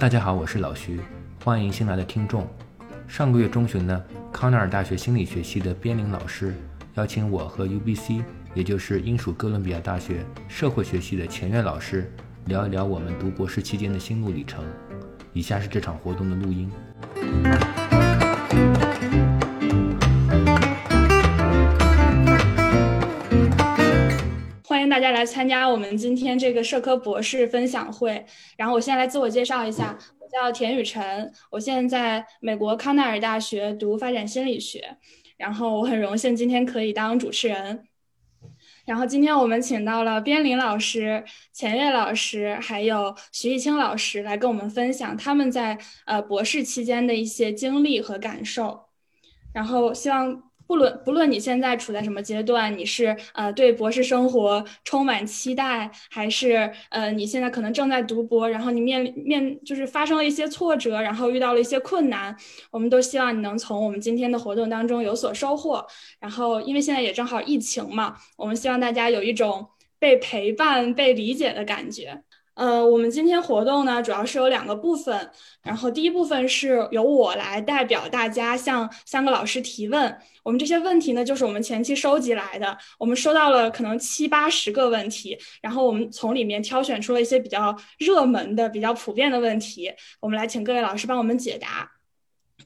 大家好，我是老徐，欢迎新来的听众。上个月中旬呢，康奈尔大学心理学系的边林老师邀请我和 UBC，也就是英属哥伦比亚大学社会学系的钱院老师聊一聊我们读博士期间的心路历程。以下是这场活动的录音。大家来参加我们今天这个社科博士分享会。然后我先来自我介绍一下，我叫田雨辰，我现在在美国康奈尔大学读发展心理学。然后我很荣幸今天可以当主持人。然后今天我们请到了边林老师、钱岳老师，还有徐艺清老师来跟我们分享他们在呃博士期间的一些经历和感受。然后希望。不论不论你现在处在什么阶段，你是呃对博士生活充满期待，还是呃你现在可能正在读博，然后你面面就是发生了一些挫折，然后遇到了一些困难，我们都希望你能从我们今天的活动当中有所收获。然后因为现在也正好疫情嘛，我们希望大家有一种被陪伴、被理解的感觉。呃，我们今天活动呢，主要是有两个部分。然后第一部分是由我来代表大家向三个老师提问。我们这些问题呢，就是我们前期收集来的，我们收到了可能七八十个问题，然后我们从里面挑选出了一些比较热门的、比较普遍的问题，我们来请各位老师帮我们解答。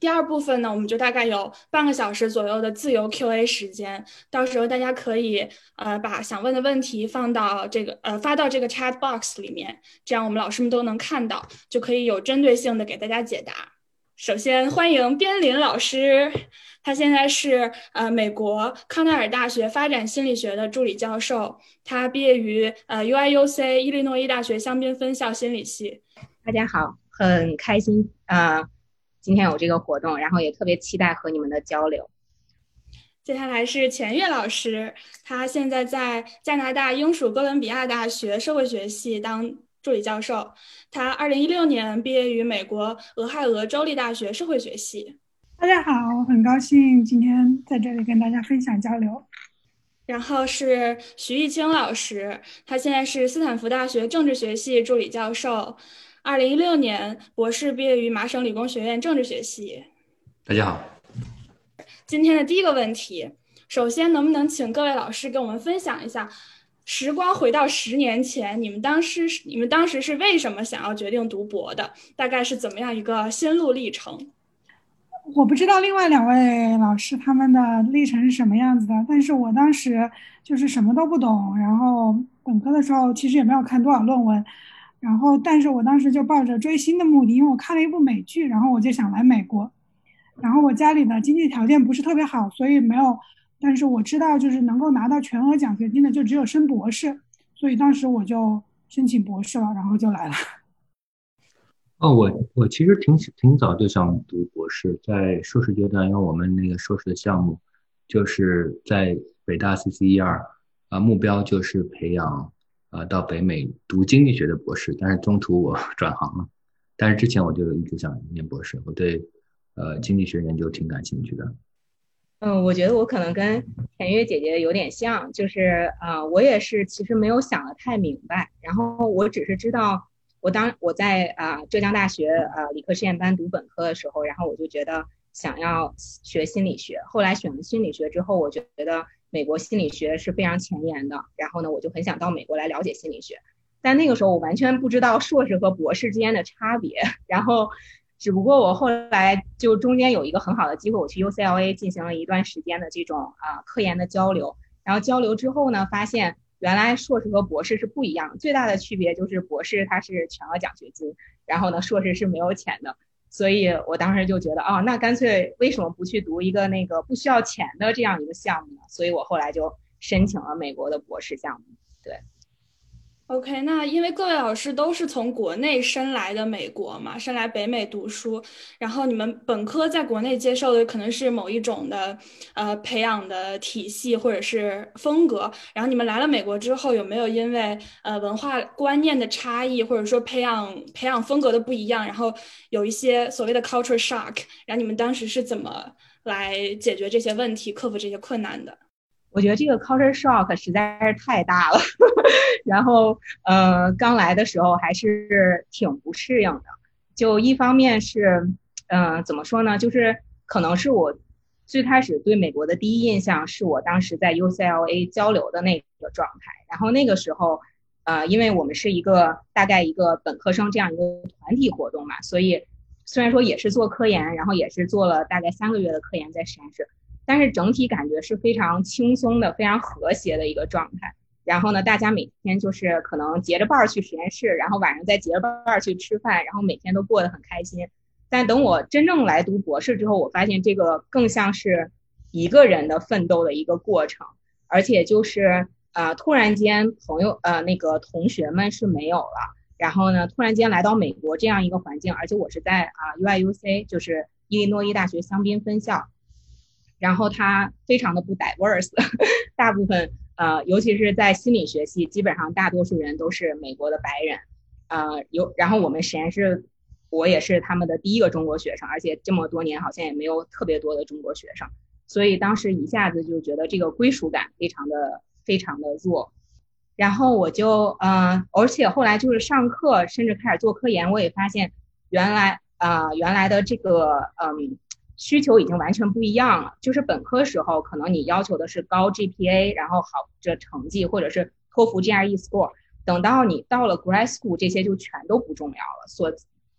第二部分呢，我们就大概有半个小时左右的自由 Q&A 时间，到时候大家可以呃把想问的问题放到这个呃发到这个 chat box 里面，这样我们老师们都能看到，就可以有针对性的给大家解答。首先欢迎边林老师，他现在是呃美国康奈尔大学发展心理学的助理教授，他毕业于呃 UIUC 伊利诺伊大学香槟分校心理系。大家好，很开心啊。今天有这个活动，然后也特别期待和你们的交流。接下来是钱月老师，他现在在加拿大英属哥伦比亚大学社会学系当助理教授。他二零一六年毕业于美国俄亥俄州立大学社会学系。大家好，很高兴今天在这里跟大家分享交流。然后是徐艺清老师，他现在是斯坦福大学政治学系助理教授。二零一六年博士毕业于麻省理工学院政治学系。大家好。今天的第一个问题，首先能不能请各位老师跟我们分享一下，时光回到十年前，你们当时你们当时是为什么想要决定读博的？大概是怎么样一个心路历程？我不知道另外两位老师他们的历程是什么样子的，但是我当时就是什么都不懂，然后本科的时候其实也没有看多少论文。然后，但是我当时就抱着追星的目的，因为我看了一部美剧，然后我就想来美国。然后我家里的经济条件不是特别好，所以没有。但是我知道，就是能够拿到全额奖学金的，就只有升博士。所以当时我就申请博士了，然后就来了。哦，我我其实挺挺早就想读博士，在硕士阶段，因为我们那个硕士的项目就是在北大 CCER，啊，目标就是培养。啊，到北美读经济学的博士，但是中途我 转行了。但是之前我就一直想念博士，我对呃经济学研究挺感兴趣的。嗯，我觉得我可能跟田月姐姐有点像，就是啊，我也是其实没有想的太明白，然后我只是知道，我当我在啊浙江大学啊理科实验班读本科的时候，然后我就觉得想要学心理学，后来选了心理学之后，我觉得。美国心理学是非常前沿的，然后呢，我就很想到美国来了解心理学，但那个时候我完全不知道硕士和博士之间的差别，然后，只不过我后来就中间有一个很好的机会，我去 UCLA 进行了一段时间的这种啊科研的交流，然后交流之后呢，发现原来硕士和博士是不一样，最大的区别就是博士他是全额奖学金，然后呢，硕士是没有钱的。所以我当时就觉得，哦，那干脆为什么不去读一个那个不需要钱的这样一个项目呢？所以我后来就申请了美国的博士项目，对。OK，那因为各位老师都是从国内申来的美国嘛，申来北美读书，然后你们本科在国内接受的可能是某一种的呃培养的体系或者是风格，然后你们来了美国之后，有没有因为呃文化观念的差异，或者说培养培养风格的不一样，然后有一些所谓的 culture shock，然后你们当时是怎么来解决这些问题，克服这些困难的？我觉得这个 culture shock 实在是太大了，然后呃，刚来的时候还是挺不适应的。就一方面是，嗯，怎么说呢？就是可能是我最开始对美国的第一印象是我当时在 UCLA 交流的那个状态。然后那个时候，呃，因为我们是一个大概一个本科生这样一个团体活动嘛，所以虽然说也是做科研，然后也是做了大概三个月的科研在实验室，但是整体感觉是非常轻松的、非常和谐的一个状态。然后呢，大家每天就是可能结着伴儿去实验室，然后晚上再结着伴儿去吃饭，然后每天都过得很开心。但等我真正来读博士之后，我发现这个更像是一个人的奋斗的一个过程，而且就是呃，突然间朋友呃那个同学们是没有了，然后呢，突然间来到美国这样一个环境，而且我是在啊 U I U C，就是伊利诺伊大学香槟分校，然后它非常的不 diverse，大部分。呃，尤其是在心理学系，基本上大多数人都是美国的白人，呃，有，然后我们实验室，我也是他们的第一个中国学生，而且这么多年好像也没有特别多的中国学生，所以当时一下子就觉得这个归属感非常的非常的弱，然后我就，呃，而且后来就是上课，甚至开始做科研，我也发现原来，呃，原来的这个，嗯。需求已经完全不一样了。就是本科时候，可能你要求的是高 GPA，然后好这成绩，或者是托福 GRE score。等到你到了 grad school，这些就全都不重要了。所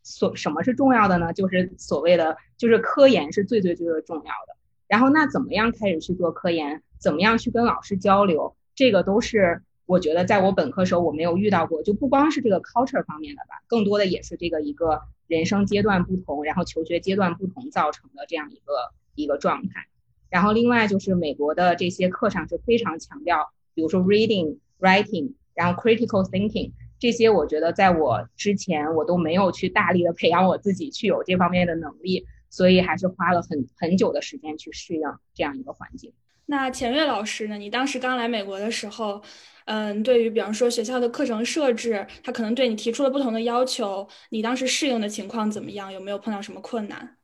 所什么是重要的呢？就是所谓的，就是科研是最最最最重要的。然后那怎么样开始去做科研？怎么样去跟老师交流？这个都是。我觉得在我本科时候我没有遇到过，就不光是这个 culture 方面的吧，更多的也是这个一个人生阶段不同，然后求学阶段不同造成的这样一个一个状态。然后另外就是美国的这些课上是非常强调，比如说 reading、writing，然后 critical thinking 这些，我觉得在我之前我都没有去大力的培养我自己去有这方面的能力，所以还是花了很很久的时间去适应这样一个环境。那钱月老师呢？你当时刚来美国的时候。嗯，对于比方说学校的课程设置，他可能对你提出了不同的要求，你当时适应的情况怎么样？有没有碰到什么困难？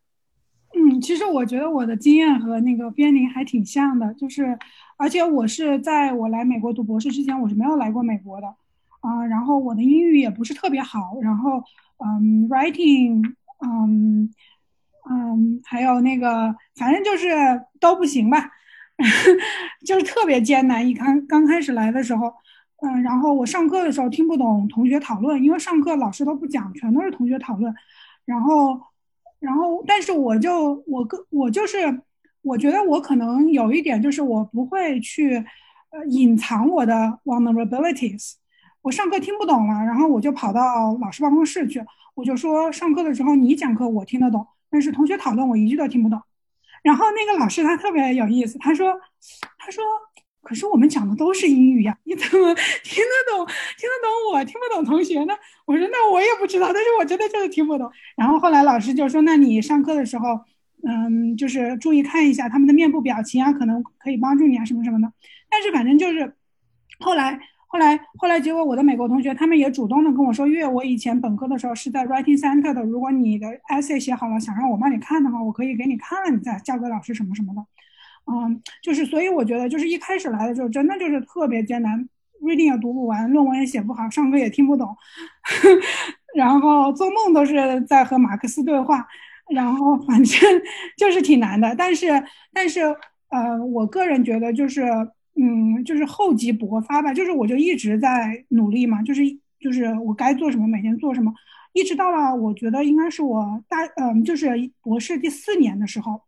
嗯，其实我觉得我的经验和那个边宁还挺像的，就是，而且我是在我来美国读博士之前，我是没有来过美国的，啊，然后我的英语也不是特别好，然后，嗯，writing，嗯，嗯，还有那个，反正就是都不行吧。就是特别艰难，一刚刚开始来的时候，嗯，然后我上课的时候听不懂同学讨论，因为上课老师都不讲，全都是同学讨论，然后，然后，但是我就我个我就是，我觉得我可能有一点就是我不会去，呃，隐藏我的 vulnerabilities，我上课听不懂了，然后我就跑到老师办公室去，我就说上课的时候你讲课我听得懂，但是同学讨论我一句都听不懂。然后那个老师他特别有意思，他说：“他说，可是我们讲的都是英语呀，你怎么 听得懂？听得懂我听不懂同学呢？”我说：“那我也不知道，但是我真的就是听不懂。”然后后来老师就说：“那你上课的时候，嗯，就是注意看一下他们的面部表情啊，可能可以帮助你啊，什么什么的。”但是反正就是后来。后来，后来结果我的美国同学他们也主动的跟我说，因为我以前本科的时候是在 Writing Center 的，如果你的 essay 写好了，想让我帮你看的话，我可以给你看了，你再交给老师什么什么的。嗯，就是所以我觉得就是一开始来的时候真的就是特别艰难，reading 也读不完，论文也写不好，上课也听不懂，然后做梦都是在和马克思对话，然后反正 就是挺难的。但是，但是，呃，我个人觉得就是。嗯，就是厚积薄发吧，就是我就一直在努力嘛，就是就是我该做什么，每天做什么，一直到了我觉得应该是我大嗯，就是博士第四年的时候，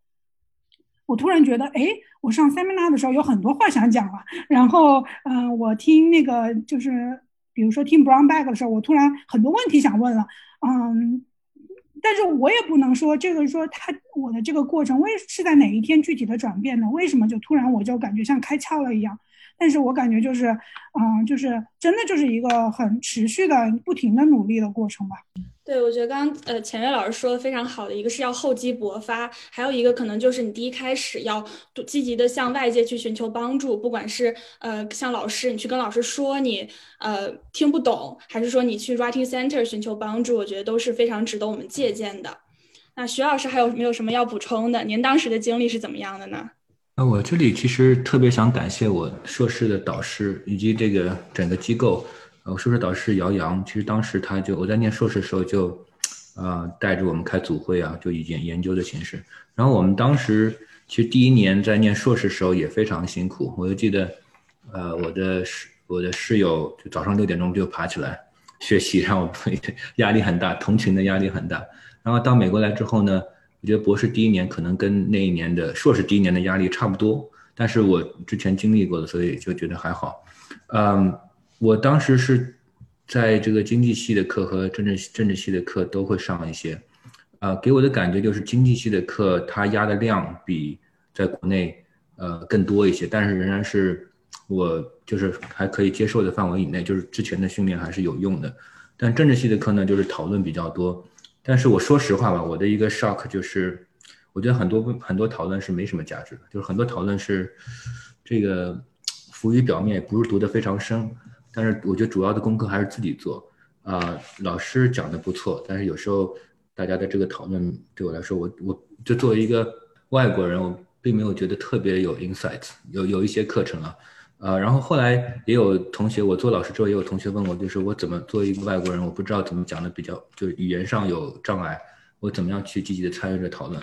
我突然觉得，哎，我上 seminar 的时候有很多话想讲了，然后嗯，我听那个就是比如说听 Brown Bag 的时候，我突然很多问题想问了，嗯。但是我也不能说这个说他我的这个过程为是在哪一天具体的转变呢？为什么就突然我就感觉像开窍了一样？但是我感觉就是，嗯，就是真的就是一个很持续的、不停的努力的过程吧。对，我觉得刚刚呃钱月老师说的非常好的一个是要厚积薄发，还有一个可能就是你第一开始要积极的向外界去寻求帮助，不管是呃向老师，你去跟老师说你呃听不懂，还是说你去 writing center 寻求帮助，我觉得都是非常值得我们借鉴的。那徐老师还有没有什么要补充的？您当时的经历是怎么样的呢？那我这里其实特别想感谢我硕士的导师以及这个整个机构。呃，硕士导师姚洋，其实当时他就我在念硕士的时候就啊，带着我们开组会啊，就以研研究的形式。然后我们当时其实第一年在念硕士的时候也非常辛苦，我就记得，呃，我的室我的室友就早上六点钟就爬起来学习，让我 压力很大，同情的压力很大。然后到美国来之后呢，我觉得博士第一年可能跟那一年的硕士第一年的压力差不多，但是我之前经历过的，所以就觉得还好。嗯，我当时是。在这个经济系的课和政治政治系的课都会上一些，呃，给我的感觉就是经济系的课它压的量比在国内呃更多一些，但是仍然是我就是还可以接受的范围以内，就是之前的训练还是有用的。但政治系的课呢，就是讨论比较多。但是我说实话吧，我的一个 shock 就是，我觉得很多很多讨论是没什么价值的，就是很多讨论是这个浮于表面，不是读得非常深。但是我觉得主要的功课还是自己做，啊，老师讲的不错，但是有时候大家的这个讨论对我来说，我我就作为一个外国人，我并没有觉得特别有 insight 有有一些课程啊，呃，然后后来也有同学，我做老师之后也有同学问我，就是我怎么作为一个外国人，我不知道怎么讲的比较，就是语言上有障碍，我怎么样去积极的参与这讨论，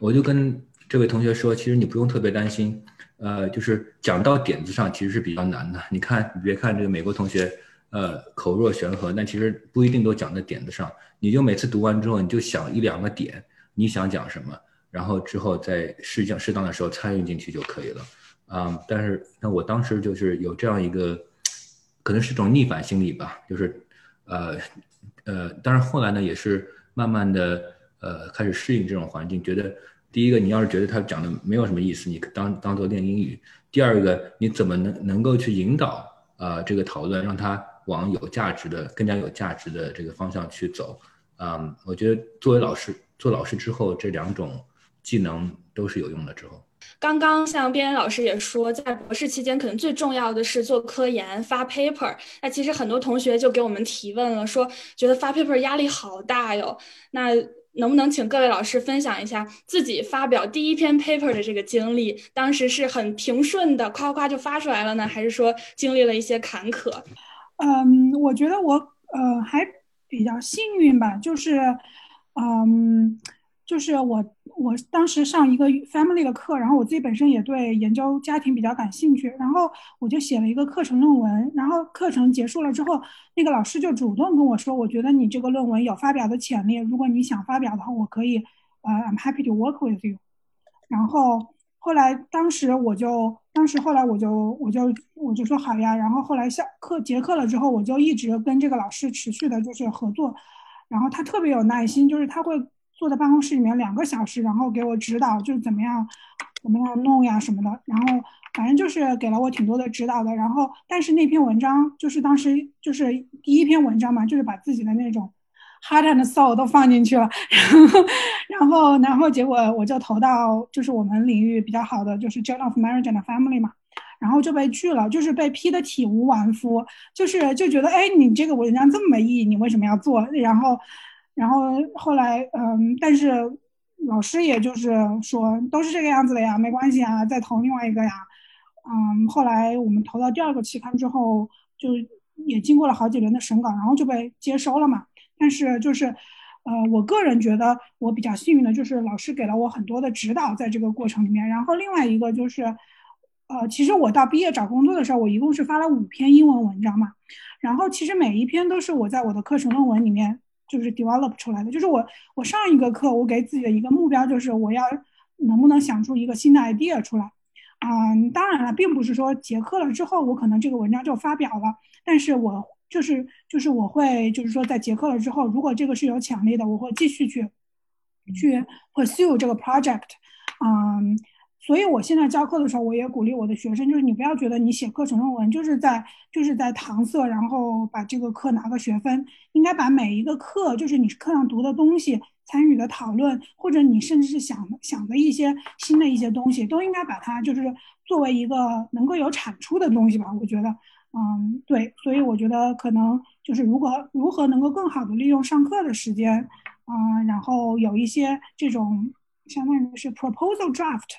我就跟这位同学说，其实你不用特别担心。呃，就是讲到点子上其实是比较难的。你看，你别看这个美国同学，呃，口若悬河，但其实不一定都讲在点子上。你就每次读完之后，你就想一两个点，你想讲什么，然后之后在适当适当的时候参与进去就可以了。啊，但是那我当时就是有这样一个，可能是一种逆反心理吧，就是，呃，呃，但是后来呢，也是慢慢的，呃，开始适应这种环境，觉得。第一个，你要是觉得他讲的没有什么意思，你当当做练英语；第二个，你怎么能能够去引导啊这个讨论，让他往有价值的、更加有价值的这个方向去走？嗯，我觉得作为老师，做老师之后，这两种技能都是有用的。之后，刚刚像边老师也说，在博士期间，可能最重要的是做科研、发 paper。那其实很多同学就给我们提问了，说觉得发 paper 压力好大哟。那能不能请各位老师分享一下自己发表第一篇 paper 的这个经历？当时是很平顺的，夸夸就发出来了呢，还是说经历了一些坎坷？嗯，我觉得我呃还比较幸运吧，就是嗯。就是我，我当时上一个 family 的课，然后我自己本身也对研究家庭比较感兴趣，然后我就写了一个课程论文，然后课程结束了之后，那个老师就主动跟我说，我觉得你这个论文有发表的潜力，如果你想发表的话，我可以，呃，I'm happy to work with you。然后后来当时我就，当时后来我就，我就我就说好呀，然后后来下课结课了之后，我就一直跟这个老师持续的就是合作，然后他特别有耐心，就是他会。坐在办公室里面两个小时，然后给我指导，就是怎么样，怎么样弄呀什么的。然后反正就是给了我挺多的指导的。然后，但是那篇文章就是当时就是第一篇文章嘛，就是把自己的那种 heart and soul 都放进去了。然后，然后然后结果我就投到就是我们领域比较好的就是 Journal of Marriage and Family 嘛，然后就被拒了，就是被批的体无完肤，就是就觉得哎，你这个文章这么没意义，你为什么要做？然后。然后后来，嗯，但是老师也就是说都是这个样子的呀，没关系啊，再投另外一个呀，嗯，后来我们投到第二个期刊之后，就也经过了好几轮的审稿，然后就被接收了嘛。但是就是，呃，我个人觉得我比较幸运的就是老师给了我很多的指导在这个过程里面。然后另外一个就是，呃，其实我到毕业找工作的时候，我一共是发了五篇英文文章嘛，然后其实每一篇都是我在我的课程论文里面。就是 develop 出来的，就是我我上一个课，我给自己的一个目标就是我要能不能想出一个新的 idea 出来，嗯，当然了，并不是说结课了之后我可能这个文章就发表了，但是我就是就是我会就是说在结课了之后，如果这个是有潜力的，我会继续去去 pursue 这个 project，嗯。所以，我现在教课的时候，我也鼓励我的学生，就是你不要觉得你写课程论文就是在就是在搪塞，然后把这个课拿个学分。应该把每一个课，就是你课上读的东西、参与的讨论，或者你甚至是想想的一些新的一些东西，都应该把它就是作为一个能够有产出的东西吧。我觉得，嗯，对。所以我觉得可能就是如果如何能够更好的利用上课的时间，嗯，然后有一些这种相当于是 proposal draft。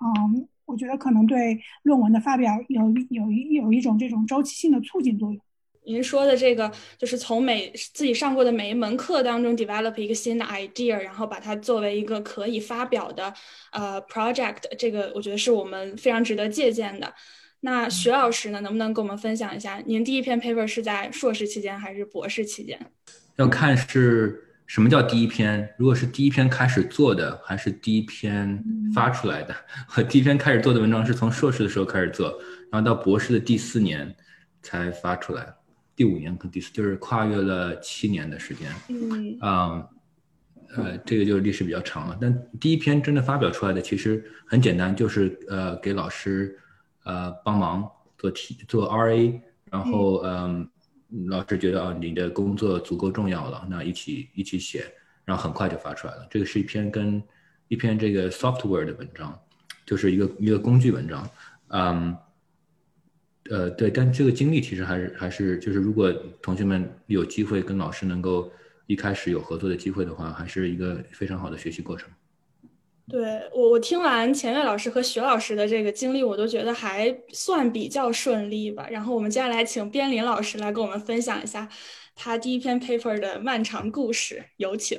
嗯，我觉得可能对论文的发表有有一有一种这种周期性的促进作用。您说的这个，就是从每自己上过的每一门课当中 develop 一个新的 idea，然后把它作为一个可以发表的呃 project，这个我觉得是我们非常值得借鉴的。那徐老师呢，能不能跟我们分享一下，您第一篇 paper 是在硕士期间还是博士期间？要看是什么叫第一篇，如果是第一篇开始做的，还是第一篇发出来的。和第一篇开始做的文章是从硕士的时候开始做，然后到博士的第四年才发出来，第五年和第四就是跨越了七年的时间。嗯，啊，呃，这个就是历史比较长了。但第一篇真的发表出来的其实很简单，就是呃给老师。呃，帮忙做题做 RA，然后嗯，老师觉得啊，你的工作足够重要了，那一起一起写，然后很快就发出来了。这个是一篇跟一篇这个 software 的文章，就是一个一个工具文章。嗯，呃，对，但这个经历其实还是还是就是，如果同学们有机会跟老师能够一开始有合作的机会的话，还是一个非常好的学习过程。对我，我听完钱岳老师和徐老师的这个经历，我都觉得还算比较顺利吧。然后我们接下来请边林老师来跟我们分享一下他第一篇 paper 的漫长故事，有请。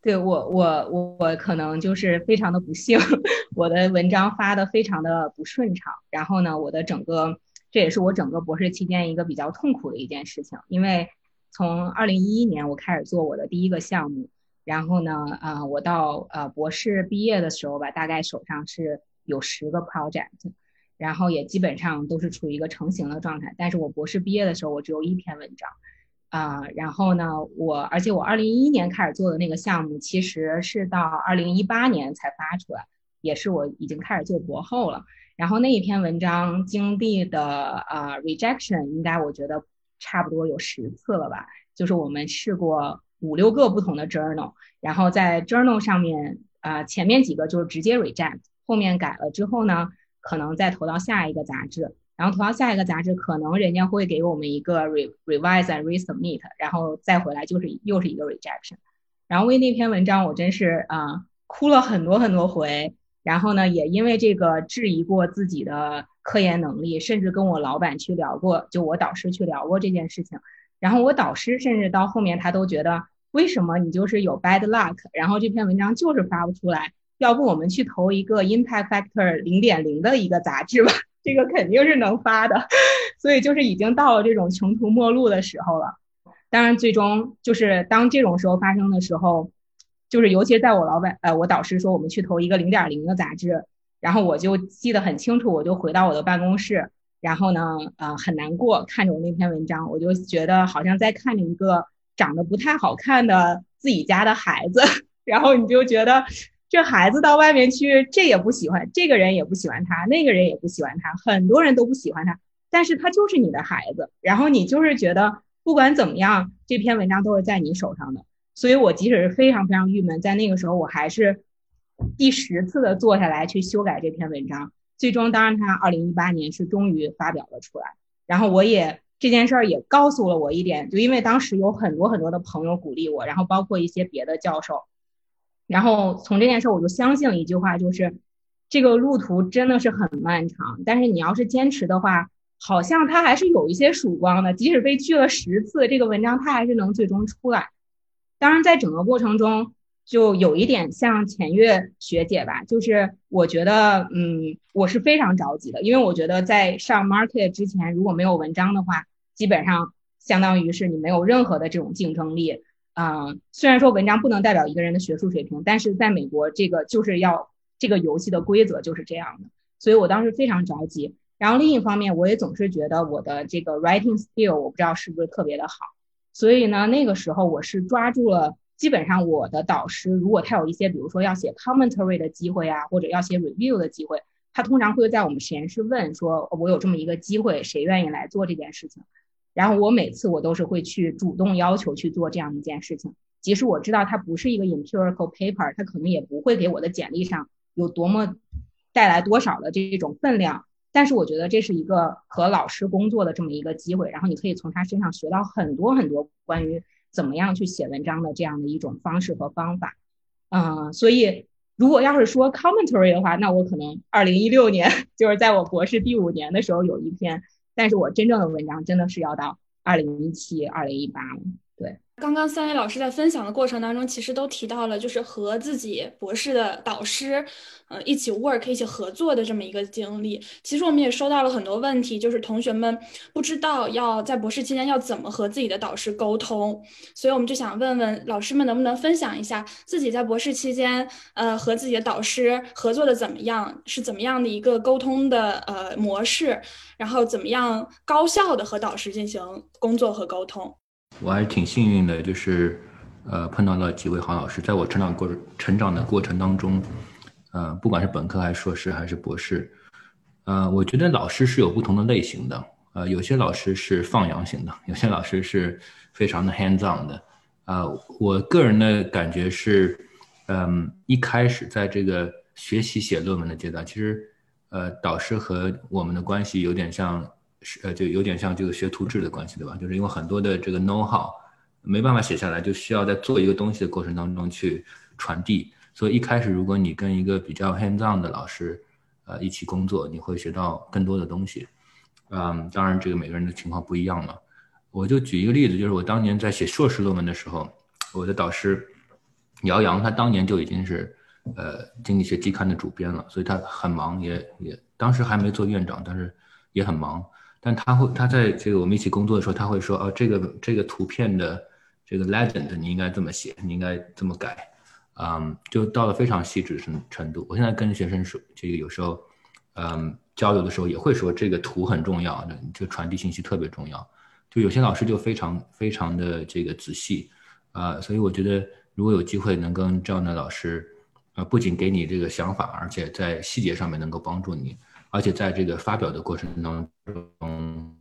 对我，我我我可能就是非常的不幸，我的文章发的非常的不顺畅。然后呢，我的整个这也是我整个博士期间一个比较痛苦的一件事情，因为从二零一一年我开始做我的第一个项目。然后呢，啊，我到呃博士毕业的时候吧，大概手上是有十个 project，然后也基本上都是处于一个成型的状态。但是我博士毕业的时候，我只有一篇文章，啊，然后呢，我而且我二零一一年开始做的那个项目，其实是到二零一八年才发出来，也是我已经开始做博后了。然后那一篇文章经历的啊 rejection，应该我觉得差不多有十次了吧，就是我们试过。五六个不同的 journal，然后在 journal 上面，啊，前面几个就是直接 reject，后面改了之后呢，可能再投到下一个杂志，然后投到下一个杂志，可能人家会给我们一个 re revise and resubmit，然后再回来就是又是一个 rejection，然后为那篇文章我真是啊哭了很多很多回，然后呢也因为这个质疑过自己的科研能力，甚至跟我老板去聊过，就我导师去聊过这件事情。然后我导师甚至到后面他都觉得，为什么你就是有 bad luck？然后这篇文章就是发不出来，要不我们去投一个 impact factor 零点零的一个杂志吧？这个肯定是能发的。所以就是已经到了这种穷途末路的时候了。当然，最终就是当这种时候发生的时候，就是尤其在我老板呃我导师说我们去投一个零点零的杂志，然后我就记得很清楚，我就回到我的办公室。然后呢，呃，很难过，看着我那篇文章，我就觉得好像在看着一个长得不太好看的自己家的孩子。然后你就觉得，这孩子到外面去，这也不喜欢，这个人也不喜欢他，那个人也不喜欢他，很多人都不喜欢他，但是他就是你的孩子。然后你就是觉得，不管怎么样，这篇文章都是在你手上的。所以我即使是非常非常郁闷，在那个时候，我还是第十次的坐下来去修改这篇文章。最终，当然，他二零一八年是终于发表了出来。然后，我也这件事儿也告诉了我一点，就因为当时有很多很多的朋友鼓励我，然后包括一些别的教授。然后从这件事儿，我就相信了一句话，就是这个路途真的是很漫长，但是你要是坚持的话，好像它还是有一些曙光的。即使被拒了十次，这个文章它还是能最终出来。当然，在整个过程中。就有一点像浅月学姐吧，就是我觉得，嗯，我是非常着急的，因为我觉得在上 market 之前，如果没有文章的话，基本上相当于是你没有任何的这种竞争力。嗯，虽然说文章不能代表一个人的学术水平，但是在美国这个就是要这个游戏的规则就是这样的，所以我当时非常着急。然后另一方面，我也总是觉得我的这个 writing skill 我不知道是不是特别的好，所以呢，那个时候我是抓住了。基本上，我的导师如果他有一些，比如说要写 commentary 的机会啊，或者要写 review 的机会，他通常会在我们实验室问说：“我有这么一个机会，谁愿意来做这件事情？”然后我每次我都是会去主动要求去做这样一件事情，即使我知道它不是一个 empirical paper，它可能也不会给我的简历上有多么带来多少的这种分量，但是我觉得这是一个和老师工作的这么一个机会，然后你可以从他身上学到很多很多关于。怎么样去写文章的这样的一种方式和方法，嗯，所以如果要是说 commentary 的话，那我可能二零一六年 就是在我博士第五年的时候有一篇，但是我真正的文章真的是要到二零一七、二零一八了。刚刚三位老师在分享的过程当中，其实都提到了，就是和自己博士的导师，呃，一起 work 一起合作的这么一个经历。其实我们也收到了很多问题，就是同学们不知道要在博士期间要怎么和自己的导师沟通，所以我们就想问问老师们能不能分享一下自己在博士期间，呃，和自己的导师合作的怎么样，是怎么样的一个沟通的呃模式，然后怎么样高效的和导师进行工作和沟通。我还是挺幸运的，就是，呃，碰到了几位好老师，在我成长过成长的过程当中，呃，不管是本科还是硕士还是博士，呃，我觉得老师是有不同的类型的，呃，有些老师是放养型的，有些老师是非常的 hands on 的，啊，我个人的感觉是，嗯，一开始在这个学习写论文的阶段，其实，呃，导师和我们的关系有点像。呃，就有点像这个学徒制的关系，对吧？就是因为很多的这个 know how 没办法写下来，就需要在做一个东西的过程当中去传递。所以一开始，如果你跟一个比较 hands on 的老师，呃，一起工作，你会学到更多的东西。嗯，当然这个每个人的情况不一样嘛。我就举一个例子，就是我当年在写硕士论文的时候，我的导师姚洋，他当年就已经是呃经济学期刊的主编了，所以他很忙，也也当时还没做院长，但是也很忙。但他会，他在这个我们一起工作的时候，他会说，哦，这个这个图片的这个 legend 你应该这么写，你应该这么改，嗯，就到了非常细致程程度。我现在跟学生说，这个有时候，嗯，交流的时候也会说，这个图很重要，就传递信息特别重要。就有些老师就非常非常的这个仔细，啊，所以我觉得如果有机会能跟这样的老师，啊，不仅给你这个想法，而且在细节上面能够帮助你。而且在这个发表的过程当中，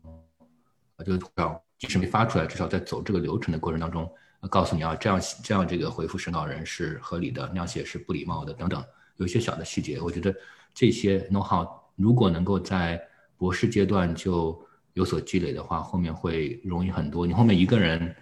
就要即使没发出来，至少在走这个流程的过程当中，告诉你啊，这样这样这个回复审稿人是合理的，那样写是不礼貌的等等，有一些小的细节，我觉得这些弄好如果能够在博士阶段就有所积累的话，后面会容易很多。你后面一个人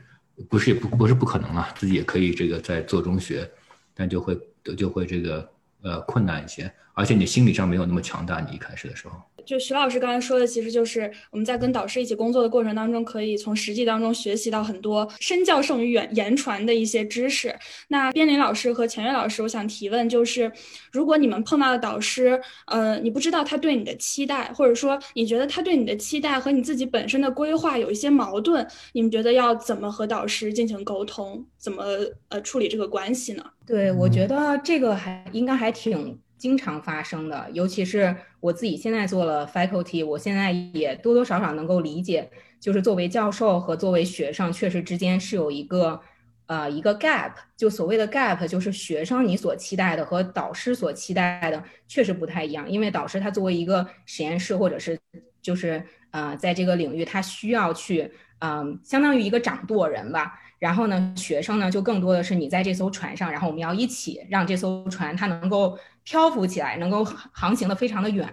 不是也不不是不可能啊，自己也可以这个在做中学，但就会就会这个呃困难一些。而且你心理上没有那么强大，你一开始的时候。就徐老师刚才说的，其实就是我们在跟导师一起工作的过程当中，可以从实际当中学习到很多身教胜于言言传的一些知识。那边林老师和钱悦老师，我想提问就是，如果你们碰到的导师，呃，你不知道他对你的期待，或者说你觉得他对你的期待和你自己本身的规划有一些矛盾，你们觉得要怎么和导师进行沟通，怎么呃处理这个关系呢？对，我觉得这个还应该还挺。经常发生的，尤其是我自己现在做了 faculty，我现在也多多少少能够理解，就是作为教授和作为学生，确实之间是有一个，呃，一个 gap。就所谓的 gap，就是学生你所期待的和导师所期待的确实不太一样。因为导师他作为一个实验室或者是就是呃，在这个领域，他需要去，嗯，相当于一个掌舵人吧。然后呢，学生呢就更多的是你在这艘船上，然后我们要一起让这艘船它能够漂浮起来，能够航行的非常的远。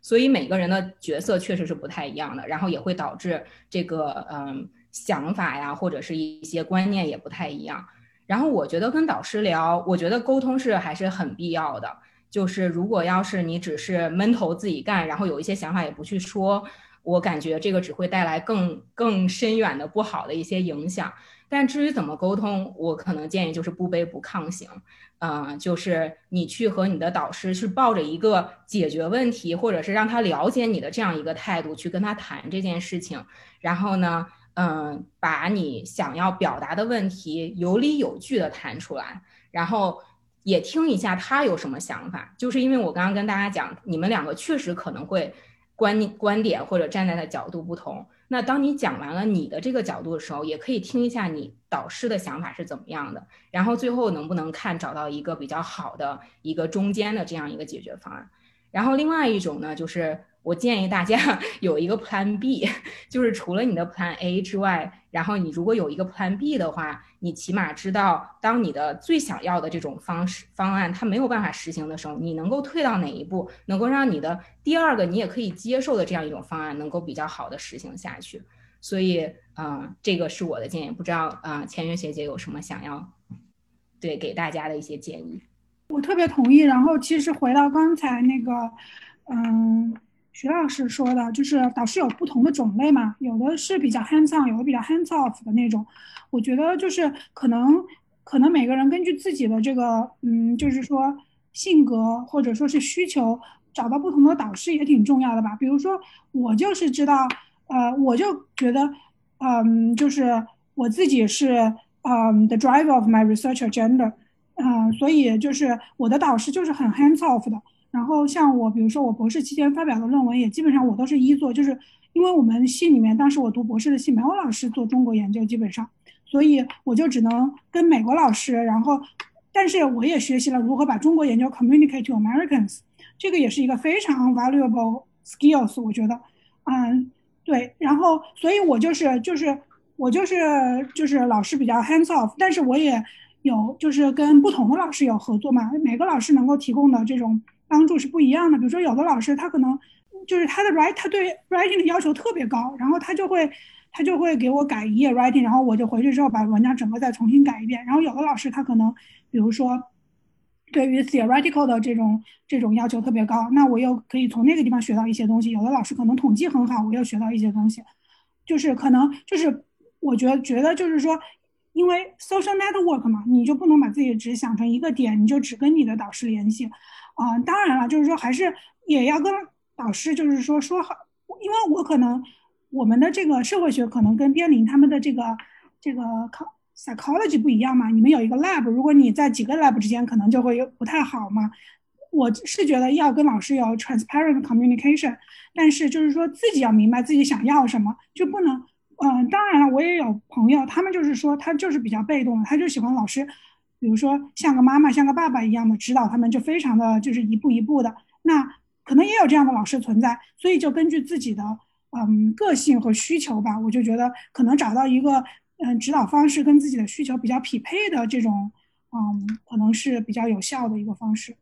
所以每个人的角色确实是不太一样的，然后也会导致这个嗯想法呀或者是一些观念也不太一样。然后我觉得跟导师聊，我觉得沟通是还是很必要的。就是如果要是你只是闷头自己干，然后有一些想法也不去说，我感觉这个只会带来更更深远的不好的一些影响。但至于怎么沟通，我可能建议就是不卑不亢型，嗯，就是你去和你的导师去抱着一个解决问题，或者是让他了解你的这样一个态度去跟他谈这件事情，然后呢，嗯，把你想要表达的问题有理有据的谈出来，然后也听一下他有什么想法，就是因为我刚刚跟大家讲，你们两个确实可能会观观点或者站在的角度不同。那当你讲完了你的这个角度的时候，也可以听一下你导师的想法是怎么样的，然后最后能不能看找到一个比较好的一个中间的这样一个解决方案。然后另外一种呢，就是。我建议大家 有一个 Plan B，就是除了你的 Plan A 之外，然后你如果有一个 Plan B 的话，你起码知道，当你的最想要的这种方式方案它没有办法实行的时候，你能够退到哪一步，能够让你的第二个你也可以接受的这样一种方案能够比较好的实行下去。所以，嗯，这个是我的建议。不知道啊，千月学姐有什么想要对给大家的一些建议？我特别同意。然后，其实回到刚才那个，嗯。徐老师说的，就是导师有不同的种类嘛，有的是比较 hands on，有的比较 hands off 的那种。我觉得就是可能可能每个人根据自己的这个嗯，就是说性格或者说是需求，找到不同的导师也挺重要的吧。比如说我就是知道，呃，我就觉得，嗯，就是我自己是嗯 the drive of my research agenda，嗯，所以就是我的导师就是很 hands off 的。然后像我，比如说我博士期间发表的论文，也基本上我都是一做，就是因为我们系里面当时我读博士的系没有老师做中国研究，基本上，所以我就只能跟美国老师，然后，但是我也学习了如何把中国研究 communicate to Americans，这个也是一个非常 valuable skills，我觉得，嗯，对，然后所以我就是就是我就是就是老师比较 hands off，但是我也有就是跟不同的老师有合作嘛，每个老师能够提供的这种。帮助是不一样的，比如说有的老师他可能就是他的 write 他对 writing 的要求特别高，然后他就会他就会给我改一页 writing，然后我就回去之后把文章整个再重新改一遍。然后有的老师他可能比如说对于 theoretical 的这种这种要求特别高，那我又可以从那个地方学到一些东西。有的老师可能统计很好，我又学到一些东西，就是可能就是我觉得觉得就是说，因为 social network 嘛，你就不能把自己只想成一个点，你就只跟你的导师联系。啊，当然了，就是说还是也要跟老师，就是说说好，因为我可能我们的这个社会学可能跟边林他们的这个这个考 psychology 不一样嘛。你们有一个 lab，如果你在几个 lab 之间，可能就会不太好嘛。我是觉得要跟老师有 transparent communication，但是就是说自己要明白自己想要什么，就不能嗯。当然了，我也有朋友，他们就是说他就是比较被动，他就喜欢老师。比如说像个妈妈、像个爸爸一样的指导他们，就非常的就是一步一步的。那可能也有这样的老师存在，所以就根据自己的嗯个性和需求吧，我就觉得可能找到一个嗯指导方式跟自己的需求比较匹配的这种嗯，可能是比较有效的一个方式。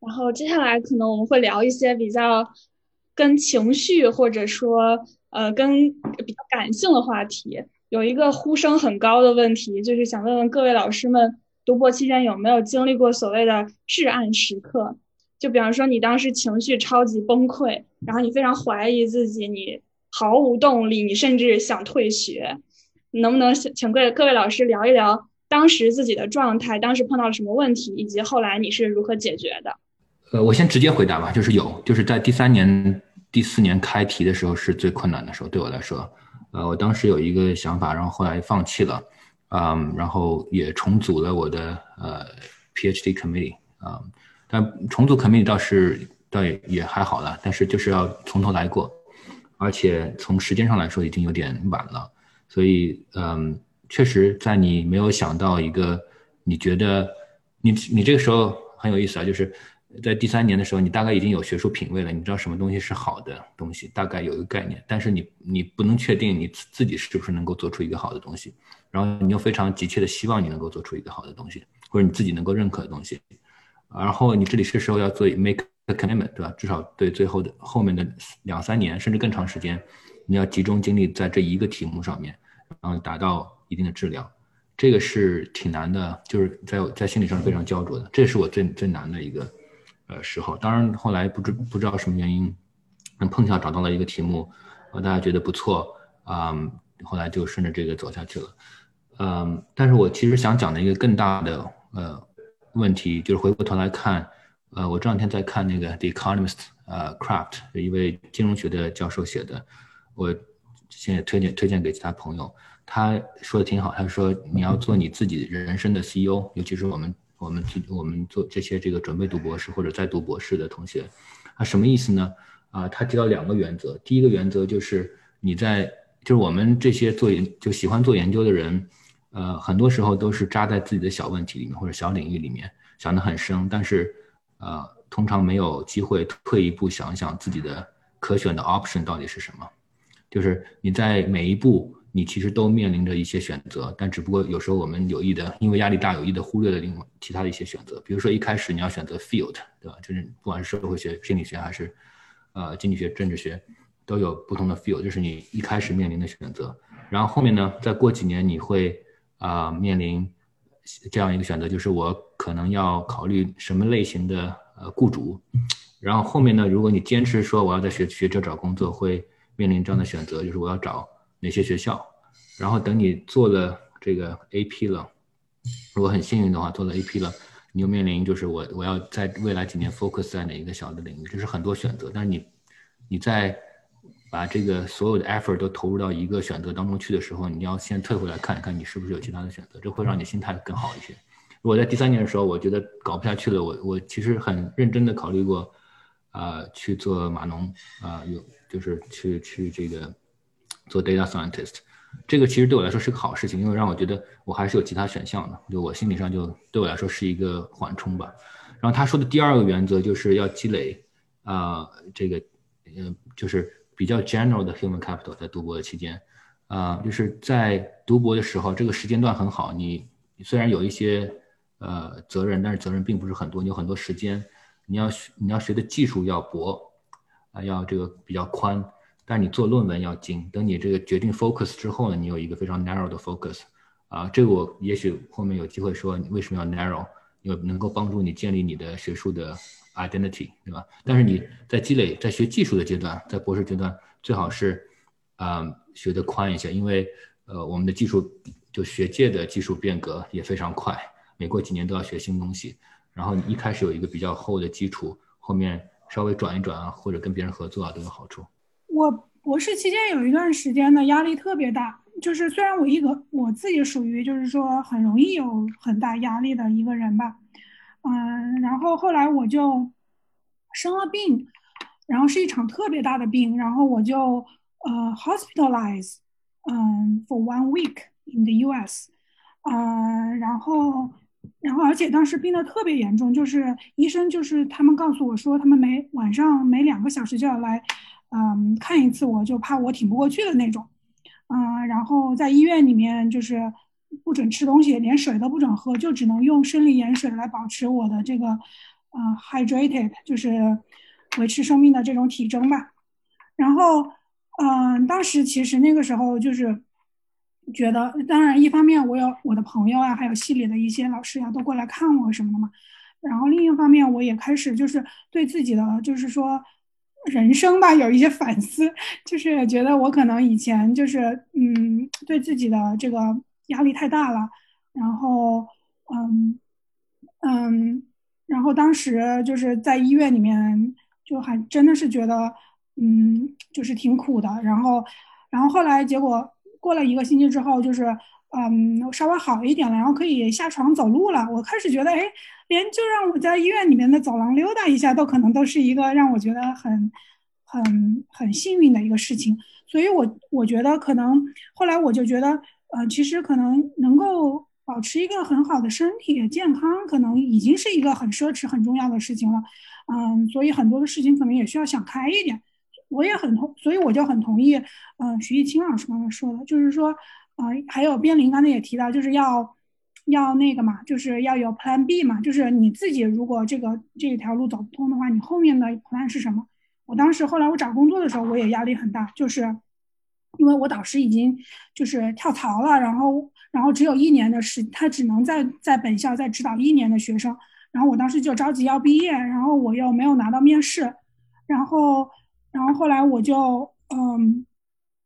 然后接下来可能我们会聊一些比较跟情绪或者说呃跟比较感性的话题。有一个呼声很高的问题，就是想问问各位老师们。读博期间有没有经历过所谓的至暗时刻？就比方说你当时情绪超级崩溃，然后你非常怀疑自己，你毫无动力，你甚至想退学。能不能请各位各位老师聊一聊当时自己的状态，当时碰到了什么问题，以及后来你是如何解决的？呃，我先直接回答吧，就是有，就是在第三年、第四年开题的时候是最困难的时候，对我来说，呃，我当时有一个想法，然后后来放弃了。嗯，然后也重组了我的呃 PhD committee 啊，但重组 committee 倒是倒也也还好了，但是就是要从头来过，而且从时间上来说已经有点晚了，所以嗯，确实在你没有想到一个你觉得你你这个时候很有意思啊，就是。在第三年的时候，你大概已经有学术品位了，你知道什么东西是好的东西，大概有一个概念，但是你你不能确定你自己是不是能够做出一个好的东西，然后你又非常急切的希望你能够做出一个好的东西，或者你自己能够认可的东西，然后你这里是时候要做 make a commitment，对吧？至少对最后的后面的两三年甚至更长时间，你要集中精力在这一个题目上面，然后达到一定的质量，这个是挺难的，就是在在心理上是非常焦灼的，这是我最最难的一个。呃，时候，当然后来不知不知道什么原因，碰巧找到了一个题目，呃，大家觉得不错啊，后来就顺着这个走下去了，嗯，但是我其实想讲的一个更大的呃问题，就是回过头来看，呃，我这两天在看那个《The Economist》呃，Craft 一位金融学的教授写的，我现在推荐推荐给其他朋友，他说的挺好，他说你要做你自己人生的 CEO，尤其是我们。我们我们做这些这个准备读博士或者在读博士的同学，啊什么意思呢？啊，他提到两个原则。第一个原则就是你在就是我们这些做研就喜欢做研究的人，呃，很多时候都是扎在自己的小问题里面或者小领域里面想得很深，但是呃，通常没有机会退一步想想自己的可选的 option 到底是什么。就是你在每一步。你其实都面临着一些选择，但只不过有时候我们有意的，因为压力大，有意的忽略了另外其他的一些选择。比如说一开始你要选择 field，对吧？就是不管是社会学、心理学还是呃经济学、政治学，都有不同的 field，就是你一开始面临的选择。然后后面呢，再过几年你会啊面临这样一个选择，就是我可能要考虑什么类型的呃雇主，然后后面呢，如果你坚持说我要在学学这找工作，会面临这样的选择，就是我要找哪些学校。然后等你做了这个 AP 了，如果很幸运的话做了 AP 了，你又面临就是我我要在未来几年 focus 在哪一个小的领域，这是很多选择。但是你你在把这个所有的 effort 都投入到一个选择当中去的时候，你要先退回来看一看你是不是有其他的选择，这会让你心态更好一些。如果在第三年的时候，我觉得搞不下去了，我我其实很认真的考虑过。啊，去做码农啊，有就是去去这个做 data scientist，这个其实对我来说是个好事情，因为让我觉得我还是有其他选项的，就我心理上就对我来说是一个缓冲吧。然后他说的第二个原则就是要积累啊，这个嗯，就是比较 general 的 human capital，在读博的期间啊，就是在读博的时候，这个时间段很好，你虽然有一些呃责任，但是责任并不是很多，你有很多时间。你要学你要学的技术要博，啊，要这个比较宽，但你做论文要精。等你这个决定 focus 之后呢，你有一个非常 narrow 的 focus，啊，这个我也许后面有机会说你为什么要 narrow，因为能够帮助你建立你的学术的 identity，对吧？但是你在积累在学技术的阶段，在博士阶段最好是啊学的宽一些，因为呃我们的技术就学界的技术变革也非常快，每过几年都要学新东西。然后你一开始有一个比较厚的基础，后面稍微转一转啊，或者跟别人合作啊，都有好处。我博士期间有一段时间呢，压力特别大，就是虽然我一个我自己属于就是说很容易有很大压力的一个人吧，嗯，然后后来我就生了病，然后是一场特别大的病，然后我就呃 hospitalized，嗯，for one week in the U.S.，嗯，然后。然后，而且当时病得特别严重，就是医生就是他们告诉我说，他们每晚上每两个小时就要来，嗯，看一次，我就怕我挺不过去的那种，嗯，然后在医院里面就是不准吃东西，连水都不准喝，就只能用生理盐水来保持我的这个，呃，hydrated，就是维持生命的这种体征吧。然后，嗯，当时其实那个时候就是。觉得当然，一方面我有我的朋友啊，还有系里的一些老师呀，都过来看我什么的嘛。然后另一方面，我也开始就是对自己的就是说人生吧有一些反思，就是觉得我可能以前就是嗯对自己的这个压力太大了。然后嗯嗯，然后当时就是在医院里面就还真的是觉得嗯就是挺苦的。然后然后后来结果。过了一个星期之后，就是嗯稍微好一点了，然后可以下床走路了。我开始觉得，哎，连就让我在医院里面的走廊溜达一下，都可能都是一个让我觉得很很很幸运的一个事情。所以，我我觉得可能后来我就觉得，呃，其实可能能够保持一个很好的身体健康，可能已经是一个很奢侈、很重要的事情了。嗯，所以很多的事情可能也需要想开一点。我也很同，所以我就很同意，嗯，徐艺清老师刚才说的，就是说，呃，还有边林刚才也提到，就是要要那个嘛，就是要有 Plan B 嘛，就是你自己如果这个这条路走不通的话，你后面的 Plan 是什么？我当时后来我找工作的时候，我也压力很大，就是因为我导师已经就是跳槽了，然后然后只有一年的时，他只能在在本校再指导一年的学生，然后我当时就着急要毕业，然后我又没有拿到面试，然后。然后后来我就嗯，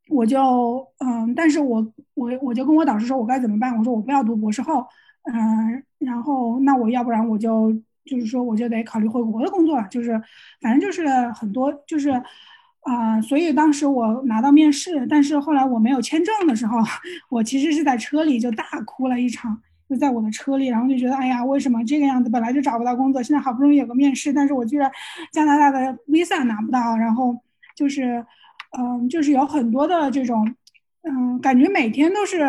我就嗯，但是我我我就跟我导师说，我该怎么办？我说我不要读博士后，嗯，然后那我要不然我就就是说我就得考虑回国的工作，就是反正就是很多就是啊，所以当时我拿到面试，但是后来我没有签证的时候，我其实是在车里就大哭了一场。就在我的车里，然后就觉得，哎呀，为什么这个样子？本来就找不到工作，现在好不容易有个面试，但是我居然加拿大的 visa 拿不到，然后就是，嗯，就是有很多的这种，嗯，感觉每天都是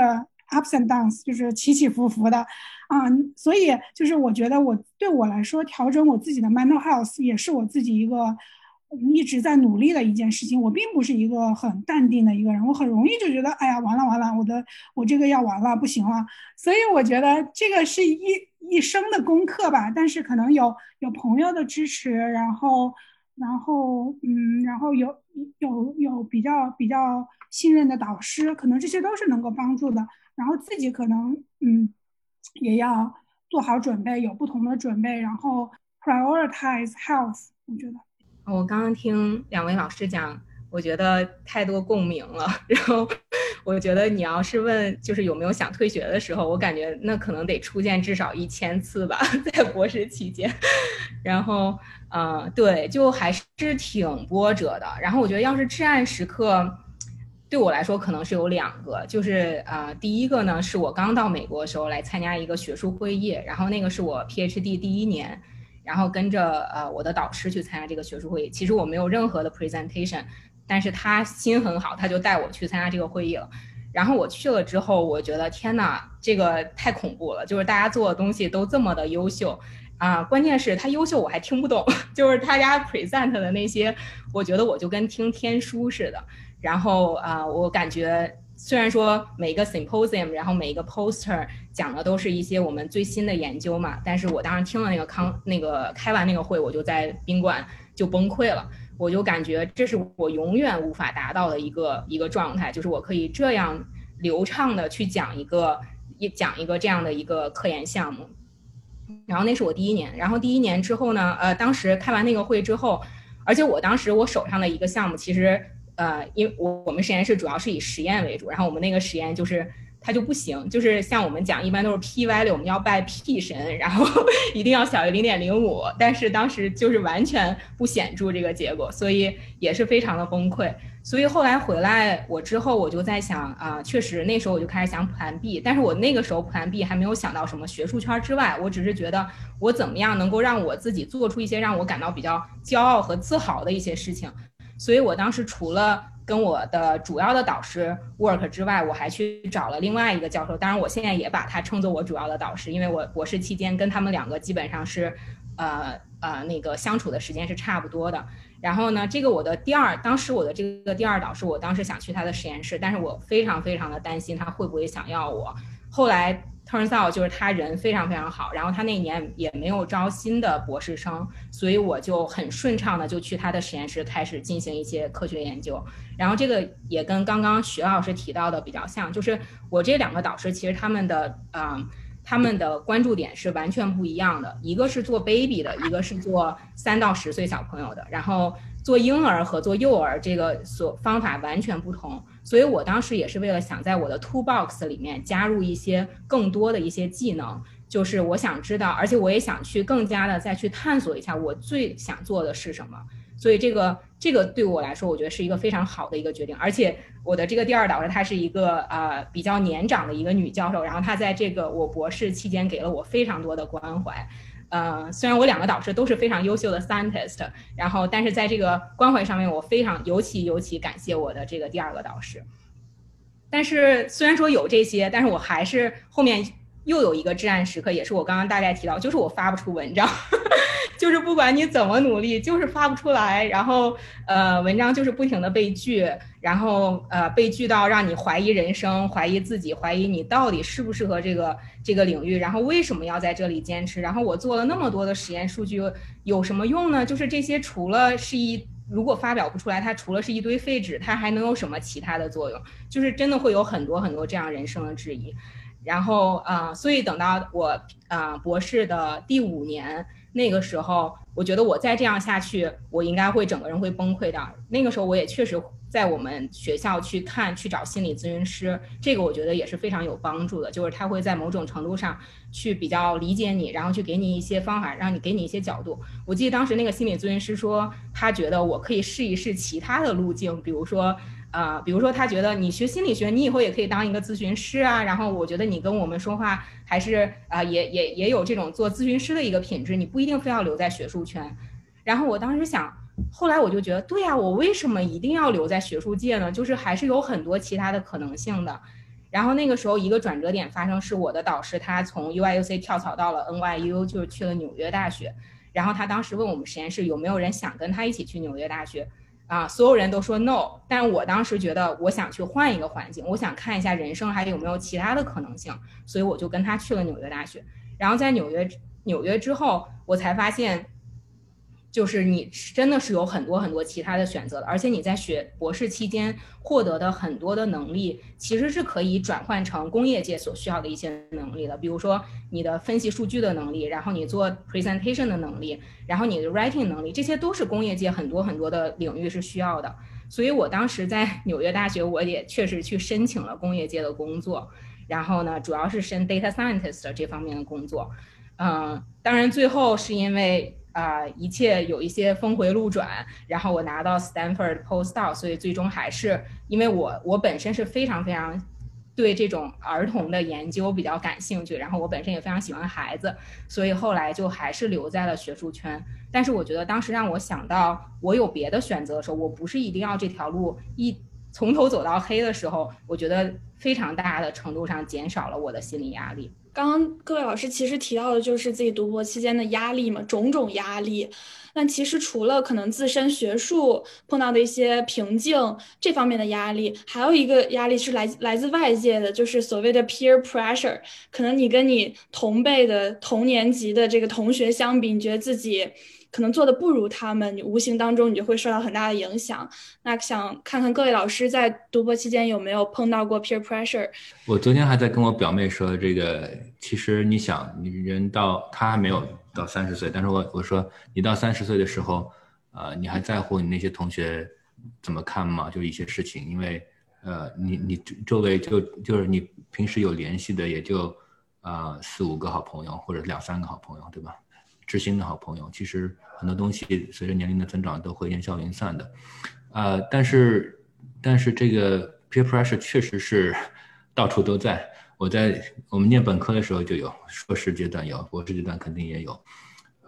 ups and downs，就是起起伏伏的，啊，所以就是我觉得我对我来说，调整我自己的 mental health 也是我自己一个。一直在努力的一件事情，我并不是一个很淡定的一个人，我很容易就觉得，哎呀，完了完了，我的我这个要完了，不行了。所以我觉得这个是一一生的功课吧。但是可能有有朋友的支持，然后然后嗯，然后有有有比较比较信任的导师，可能这些都是能够帮助的。然后自己可能嗯也要做好准备，有不同的准备，然后 prioritize health，我觉得。我刚刚听两位老师讲，我觉得太多共鸣了。然后，我觉得你要是问就是有没有想退学的时候，我感觉那可能得出现至少一千次吧，在博士期间。然后，呃，对，就还是挺波折的。然后，我觉得要是至暗时刻，对我来说可能是有两个，就是呃，第一个呢，是我刚到美国的时候来参加一个学术会议，然后那个是我 PhD 第一年。然后跟着呃我的导师去参加这个学术会议，其实我没有任何的 presentation，但是他心很好，他就带我去参加这个会议了。然后我去了之后，我觉得天哪，这个太恐怖了，就是大家做的东西都这么的优秀啊，关键是他优秀我还听不懂，就是他家 present 的那些，我觉得我就跟听天书似的。然后啊，我感觉。虽然说每一个 symposium，然后每一个 poster 讲的都是一些我们最新的研究嘛，但是我当时听了那个康那个开完那个会，我就在宾馆就崩溃了，我就感觉这是我永远无法达到的一个一个状态，就是我可以这样流畅的去讲一个一讲一个这样的一个科研项目，然后那是我第一年，然后第一年之后呢，呃，当时开完那个会之后，而且我当时我手上的一个项目其实。呃，因为我我们实验室主要是以实验为主，然后我们那个实验就是它就不行，就是像我们讲一般都是 p value，我们要拜 p 神，然后 一定要小于零点零五，但是当时就是完全不显著这个结果，所以也是非常的崩溃。所以后来回来我之后，我就在想啊，确实那时候我就开始想 Plan B，但是我那个时候 Plan B 还没有想到什么学术圈之外，我只是觉得我怎么样能够让我自己做出一些让我感到比较骄傲和自豪的一些事情。所以我当时除了跟我的主要的导师 work 之外，我还去找了另外一个教授。当然，我现在也把他称作我主要的导师，因为我博士期间跟他们两个基本上是，呃呃，那个相处的时间是差不多的。然后呢，这个我的第二，当时我的这个第二导师，我当时想去他的实验室，但是我非常非常的担心他会不会想要我。后来。Turns out 就是他人非常非常好，然后他那年也没有招新的博士生，所以我就很顺畅的就去他的实验室开始进行一些科学研究。然后这个也跟刚刚徐老师提到的比较像，就是我这两个导师其实他们的嗯他们的关注点是完全不一样的，一个是做 baby 的，一个是做三到十岁小朋友的，然后做婴儿和做幼儿这个所方法完全不同。所以我当时也是为了想在我的 toolbox 里面加入一些更多的一些技能，就是我想知道，而且我也想去更加的再去探索一下我最想做的是什么。所以这个这个对我来说，我觉得是一个非常好的一个决定。而且我的这个第二导师她是一个呃比较年长的一个女教授，然后她在这个我博士期间给了我非常多的关怀。呃，虽然我两个导师都是非常优秀的 scientist，然后，但是在这个关怀上面，我非常尤其尤其感谢我的这个第二个导师。但是虽然说有这些，但是我还是后面又有一个至暗时刻，也是我刚刚大概提到，就是我发不出文章。就是不管你怎么努力，就是发不出来。然后，呃，文章就是不停的被拒，然后呃，被拒到让你怀疑人生，怀疑自己，怀疑你到底适不适合这个这个领域，然后为什么要在这里坚持？然后我做了那么多的实验数据，有什么用呢？就是这些除了是一如果发表不出来，它除了是一堆废纸，它还能有什么其他的作用？就是真的会有很多很多这样人生的质疑。然后啊，所以等到我啊博士的第五年。那个时候，我觉得我再这样下去，我应该会整个人会崩溃的。那个时候，我也确实在我们学校去看、去找心理咨询师，这个我觉得也是非常有帮助的。就是他会在某种程度上去比较理解你，然后去给你一些方法，让你给你一些角度。我记得当时那个心理咨询师说，他觉得我可以试一试其他的路径，比如说。呃，比如说他觉得你学心理学，你以后也可以当一个咨询师啊。然后我觉得你跟我们说话还是啊，也也也有这种做咨询师的一个品质，你不一定非要留在学术圈。然后我当时想，后来我就觉得，对呀，我为什么一定要留在学术界呢？就是还是有很多其他的可能性的。然后那个时候一个转折点发生，是我的导师他从 U I U C 跳槽到了 N Y U，就是去了纽约大学。然后他当时问我们实验室有没有人想跟他一起去纽约大学。啊，所有人都说 no，但我当时觉得我想去换一个环境，我想看一下人生还有没有其他的可能性，所以我就跟他去了纽约大学。然后在纽约纽约之后，我才发现，就是你真的是有很多很多其他的选择的，而且你在学博士期间获得的很多的能力，其实是可以转换成工业界所需要的一些能力的。比如说你的分析数据的能力，然后你做 presentation 的能力，然后你的 writing 能力，这些都是工业界很多很多的领域是需要的。所以我当时在 纽约大学，我也确实去申请了工业界的工作，然后呢，主要是申 data scientist 这方面的工作。嗯，当然最后是因为。啊，一切有一些峰回路转，然后我拿到 Stanford postdoc，所以最终还是因为我我本身是非常非常对这种儿童的研究比较感兴趣，然后我本身也非常喜欢孩子，所以后来就还是留在了学术圈。但是我觉得当时让我想到我有别的选择的时候，我不是一定要这条路一从头走到黑的时候，我觉得非常大的程度上减少了我的心理压力。刚刚各位老师其实提到的就是自己读博期间的压力嘛，种种压力。但其实除了可能自身学术碰到的一些瓶颈这方面的压力，还有一个压力是来来自外界的，就是所谓的 peer pressure。可能你跟你同辈的同年级的这个同学相比，你觉得自己。可能做的不如他们，你无形当中你就会受到很大的影响。那想看看各位老师在读博期间有没有碰到过 peer pressure？我昨天还在跟我表妹说，这个其实你想，你人到他还没有到三十岁，但是我我说你到三十岁的时候，呃，你还在乎你那些同学怎么看吗？就一些事情，因为呃，你你周围就就是你平时有联系的也就啊四五个好朋友或者两三个好朋友，对吧？知心的好朋友，其实很多东西随着年龄的增长都会烟消云散的，呃，但是但是这个 peer pressure 确实是到处都在。我在我们念本科的时候就有，硕士阶段有，博士阶段肯定也有，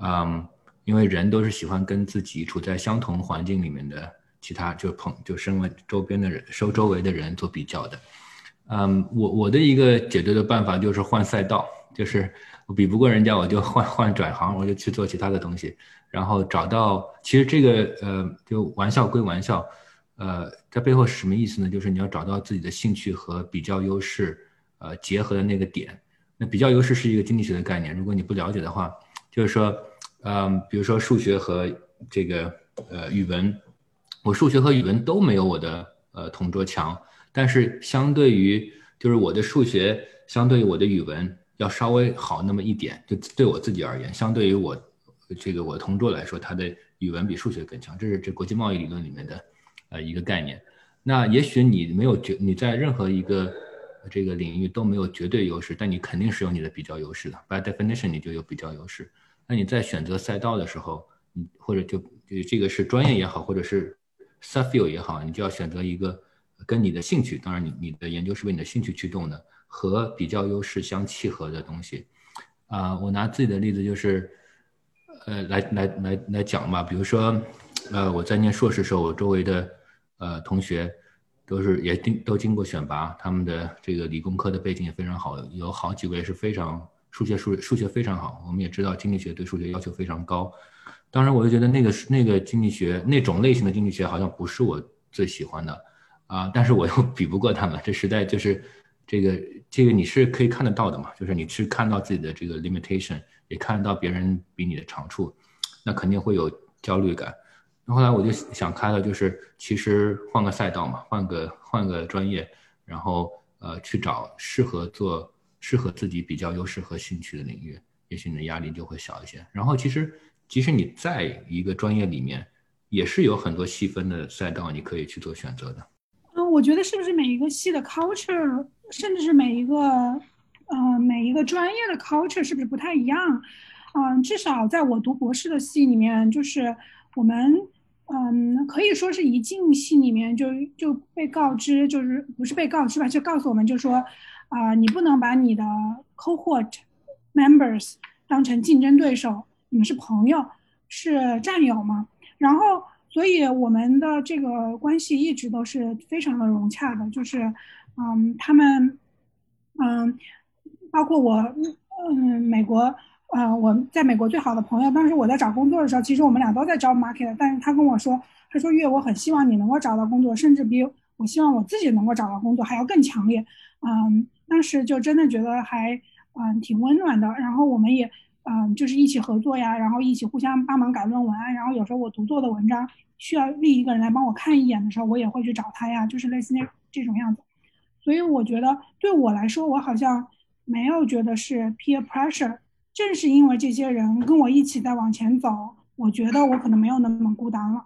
嗯，因为人都是喜欢跟自己处在相同环境里面的其他就朋就身为周边的人收周围的人做比较的，嗯，我我的一个解决的办法就是换赛道，就是。我比不过人家，我就换换转行，我就去做其他的东西，然后找到。其实这个呃，就玩笑归玩笑，呃，在背后是什么意思呢？就是你要找到自己的兴趣和比较优势，呃，结合的那个点。那比较优势是一个经济学的概念，如果你不了解的话，就是说，嗯，比如说数学和这个呃语文，我数学和语文都没有我的呃同桌强，但是相对于就是我的数学相对于我的语文。要稍微好那么一点，就对我自己而言，相对于我这个我同桌来说，他的语文比数学更强，这是这国际贸易理论里面的呃一个概念。那也许你没有绝你在任何一个这个领域都没有绝对优势，但你肯定是有你的比较优势的。By definition，你就有比较优势。那你在选择赛道的时候，你或者就就这个是专业也好，或者是 subfield 也好，你就要选择一个跟你的兴趣，当然你你的研究是为你的兴趣驱动的。和比较优势相契合的东西，啊，我拿自己的例子就是，呃，来来来来讲吧。比如说，呃，我在念硕士时候，我周围的呃同学都是也经都经过选拔，他们的这个理工科的背景也非常好，有好几位是非常数学数数学非常好。我们也知道经济学对数学要求非常高，当然我就觉得那个那个经济学那种类型的经济学好像不是我最喜欢的，啊，但是我又比不过他们，这实在就是。这个这个你是可以看得到的嘛？就是你是看到自己的这个 limitation，也看到别人比你的长处，那肯定会有焦虑感。那后来我就想开了，就是其实换个赛道嘛，换个换个专业，然后呃去找适合做适合自己比较优势和兴趣的领域，也许你的压力就会小一些。然后其实即使你在一个专业里面，也是有很多细分的赛道你可以去做选择的。嗯，我觉得是不是每一个系的 culture？甚至是每一个，呃，每一个专业的 culture 是不是不太一样？嗯，至少在我读博士的系里面，就是我们，嗯，可以说是一进系里面就就被告知，就是不是被告知吧，就告诉我们就说，啊，你不能把你的 cohort members 当成竞争对手，你们是朋友，是战友嘛。然后，所以我们的这个关系一直都是非常的融洽的，就是。嗯，他们，嗯，包括我，嗯，美国，呃，我在美国最好的朋友，当时我在找工作的时候，其实我们俩都在招 market，但是他跟我说，他说月，我很希望你能够找到工作，甚至比我希望我自己能够找到工作还要更强烈。嗯，当时就真的觉得还，嗯，挺温暖的。然后我们也，嗯，就是一起合作呀，然后一起互相帮忙改论文啊，然后有时候我读做的文章需要另一个人来帮我看一眼的时候，我也会去找他呀，就是类似那这种样子。所以我觉得对我来说，我好像没有觉得是 peer pressure，正是因为这些人跟我一起在往前走，我觉得我可能没有那么孤单了。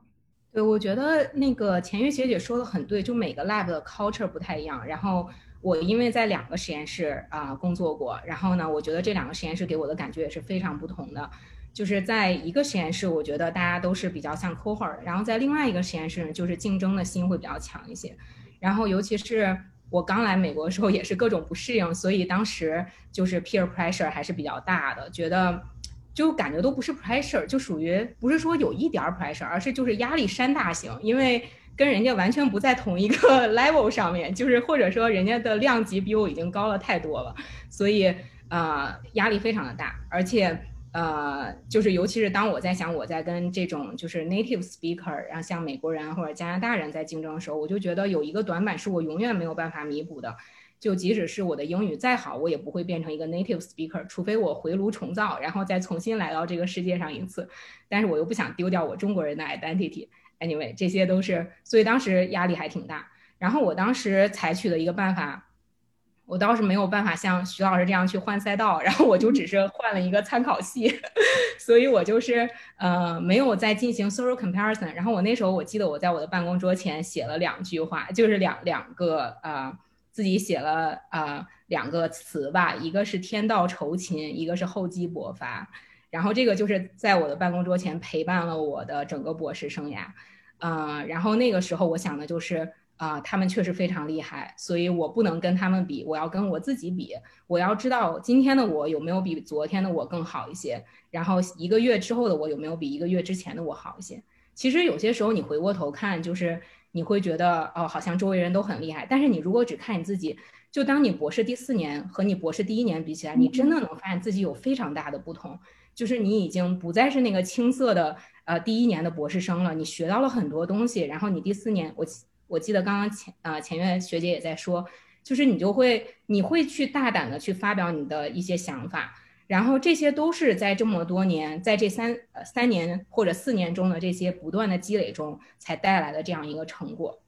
对，我觉得那个钱玉学姐说的很对，就每个 lab 的 culture 不太一样，然后。我因为在两个实验室啊工作过，然后呢，我觉得这两个实验室给我的感觉也是非常不同的。就是在一个实验室，我觉得大家都是比较像 cohort，然后在另外一个实验室，就是竞争的心会比较强一些。然后尤其是我刚来美国的时候，也是各种不适应，所以当时就是 peer pressure 还是比较大的，觉得就感觉都不是 pressure，就属于不是说有一点 pressure，而是就是压力山大型，因为。跟人家完全不在同一个 level 上面，就是或者说人家的量级比我已经高了太多了，所以呃压力非常的大，而且呃就是尤其是当我在想我在跟这种就是 native speaker，然后像美国人或者加拿大人在竞争的时候，我就觉得有一个短板是我永远没有办法弥补的，就即使是我的英语再好，我也不会变成一个 native speaker，除非我回炉重造，然后再重新来到这个世界上一次，但是我又不想丢掉我中国人的 identity。Anyway，这些都是，所以当时压力还挺大。然后我当时采取的一个办法，我倒是没有办法像徐老师这样去换赛道，然后我就只是换了一个参考系，所以我就是呃没有在进行 social comparison。然后我那时候我记得我在我的办公桌前写了两句话，就是两两个呃自己写了呃两个词吧，一个是天道酬勤，一个是厚积薄发。然后这个就是在我的办公桌前陪伴了我的整个博士生涯。嗯，然后那个时候我想的就是，啊，他们确实非常厉害，所以我不能跟他们比，我要跟我自己比。我要知道今天的我有没有比昨天的我更好一些，然后一个月之后的我有没有比一个月之前的我好一些。其实有些时候你回过头看，就是你会觉得，哦，好像周围人都很厉害，但是你如果只看你自己，就当你博士第四年和你博士第一年比起来，你真的能发现自己有非常大的不同。就是你已经不再是那个青涩的呃第一年的博士生了，你学到了很多东西，然后你第四年，我我记得刚刚前呃前院学姐也在说，就是你就会你会去大胆的去发表你的一些想法，然后这些都是在这么多年，在这三呃三年或者四年中的这些不断的积累中才带来的这样一个成果。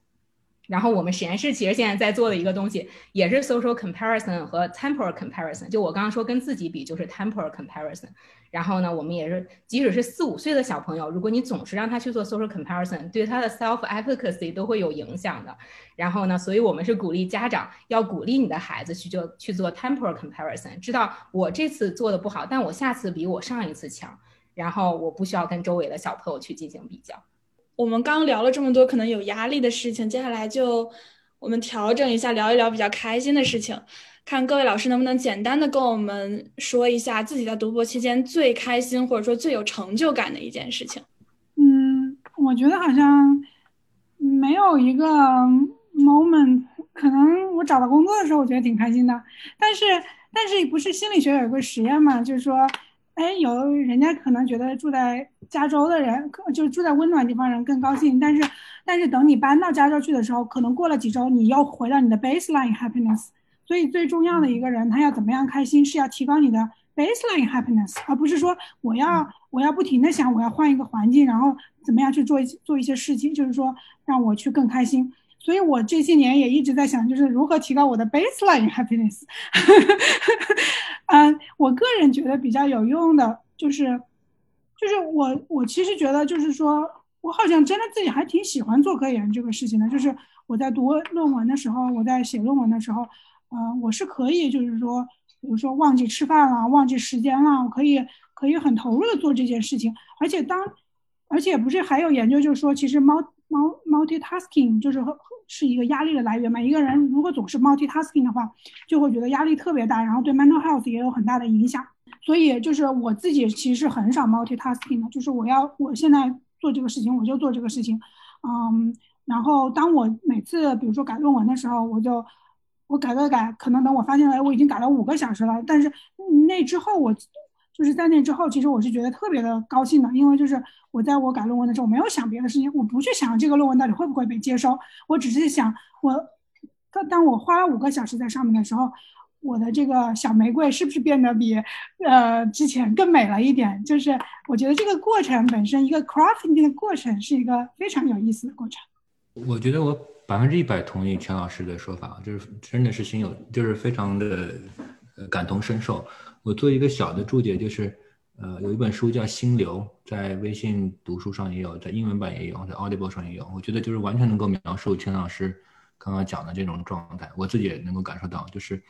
然后我们实验室其实现在在做的一个东西，也是 social comparison 和 temporal comparison。就我刚刚说跟自己比，就是 temporal comparison。然后呢，我们也是，即使是四五岁的小朋友，如果你总是让他去做 social comparison，对他的 self efficacy 都会有影响的。然后呢，所以我们是鼓励家长要鼓励你的孩子去做去做 temporal comparison，知道我这次做的不好，但我下次比我上一次强。然后我不需要跟周围的小朋友去进行比较。我们刚聊了这么多可能有压力的事情，接下来就我们调整一下，聊一聊比较开心的事情。看各位老师能不能简单的跟我们说一下自己在读博期间最开心或者说最有成就感的一件事情。嗯，我觉得好像没有一个 moment，可能我找到工作的时候我觉得挺开心的，但是但是不是心理学有一个实验嘛，就是说。哎，有人家可能觉得住在加州的人，就是住在温暖地方人更高兴，但是，但是等你搬到加州去的时候，可能过了几周，你又回到你的 baseline happiness。所以最重要的一个人，他要怎么样开心，是要提高你的 baseline happiness，而不是说我要我要不停的想我要换一个环境，然后怎么样去做做一些事情，就是说让我去更开心。所以我这些年也一直在想，就是如何提高我的 baseline happiness。嗯，我个人觉得比较有用的，就是，就是我我其实觉得，就是说我好像真的自己还挺喜欢做科研这个事情的。就是我在读论文的时候，我在写论文的时候，嗯，我是可以，就是说，比如说忘记吃饭了，忘记时间了，我可以可以很投入的做这件事情。而且当，而且不是还有研究就是说，其实猫。Multi-tasking 就是是一个压力的来源嘛。一个人如果总是 multitasking 的话，就会觉得压力特别大，然后对 mental health 也有很大的影响。所以就是我自己其实很少 multitasking 的，就是我要我现在做这个事情，我就做这个事情。嗯，然后当我每次比如说改论文的时候，我就我改改改，可能等我发现哎我已经改了五个小时了，但是那之后我。就是在那之后，其实我是觉得特别的高兴的，因为就是我在我改论文的时候，我没有想别的事情，我不去想这个论文到底会不会被接收，我只是想我当当我花了五个小时在上面的时候，我的这个小玫瑰是不是变得比呃之前更美了一点？就是我觉得这个过程本身，一个 crafting 的过程是一个非常有意思的过程。我觉得我百分之一百同意全老师的说法，就是真的是心有，就是非常的呃感同身受。我做一个小的注解，就是呃有一本书叫《心流》，在微信读书上也有，在英文版也有，在 Audible 上也有。我觉得就是完全能够描述钱老师刚刚讲的这种状态，我自己也能够感受到，就是。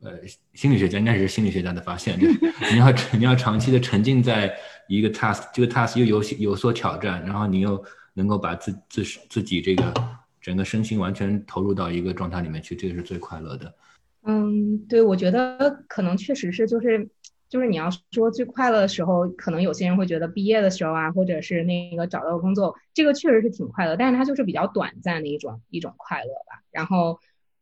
呃，心理学家应该是心理学家的发现，就是 你要你要长期的沉浸在一个 task，这个 task 又有有所挑战，然后你又能够把自自自己这个整个身心完全投入到一个状态里面去，这个是最快乐的。嗯，对，我觉得可能确实是，就是就是你要说最快乐的时候，可能有些人会觉得毕业的时候啊，或者是那个找到工作，这个确实是挺快乐，但是它就是比较短暂的一种一种快乐吧。然后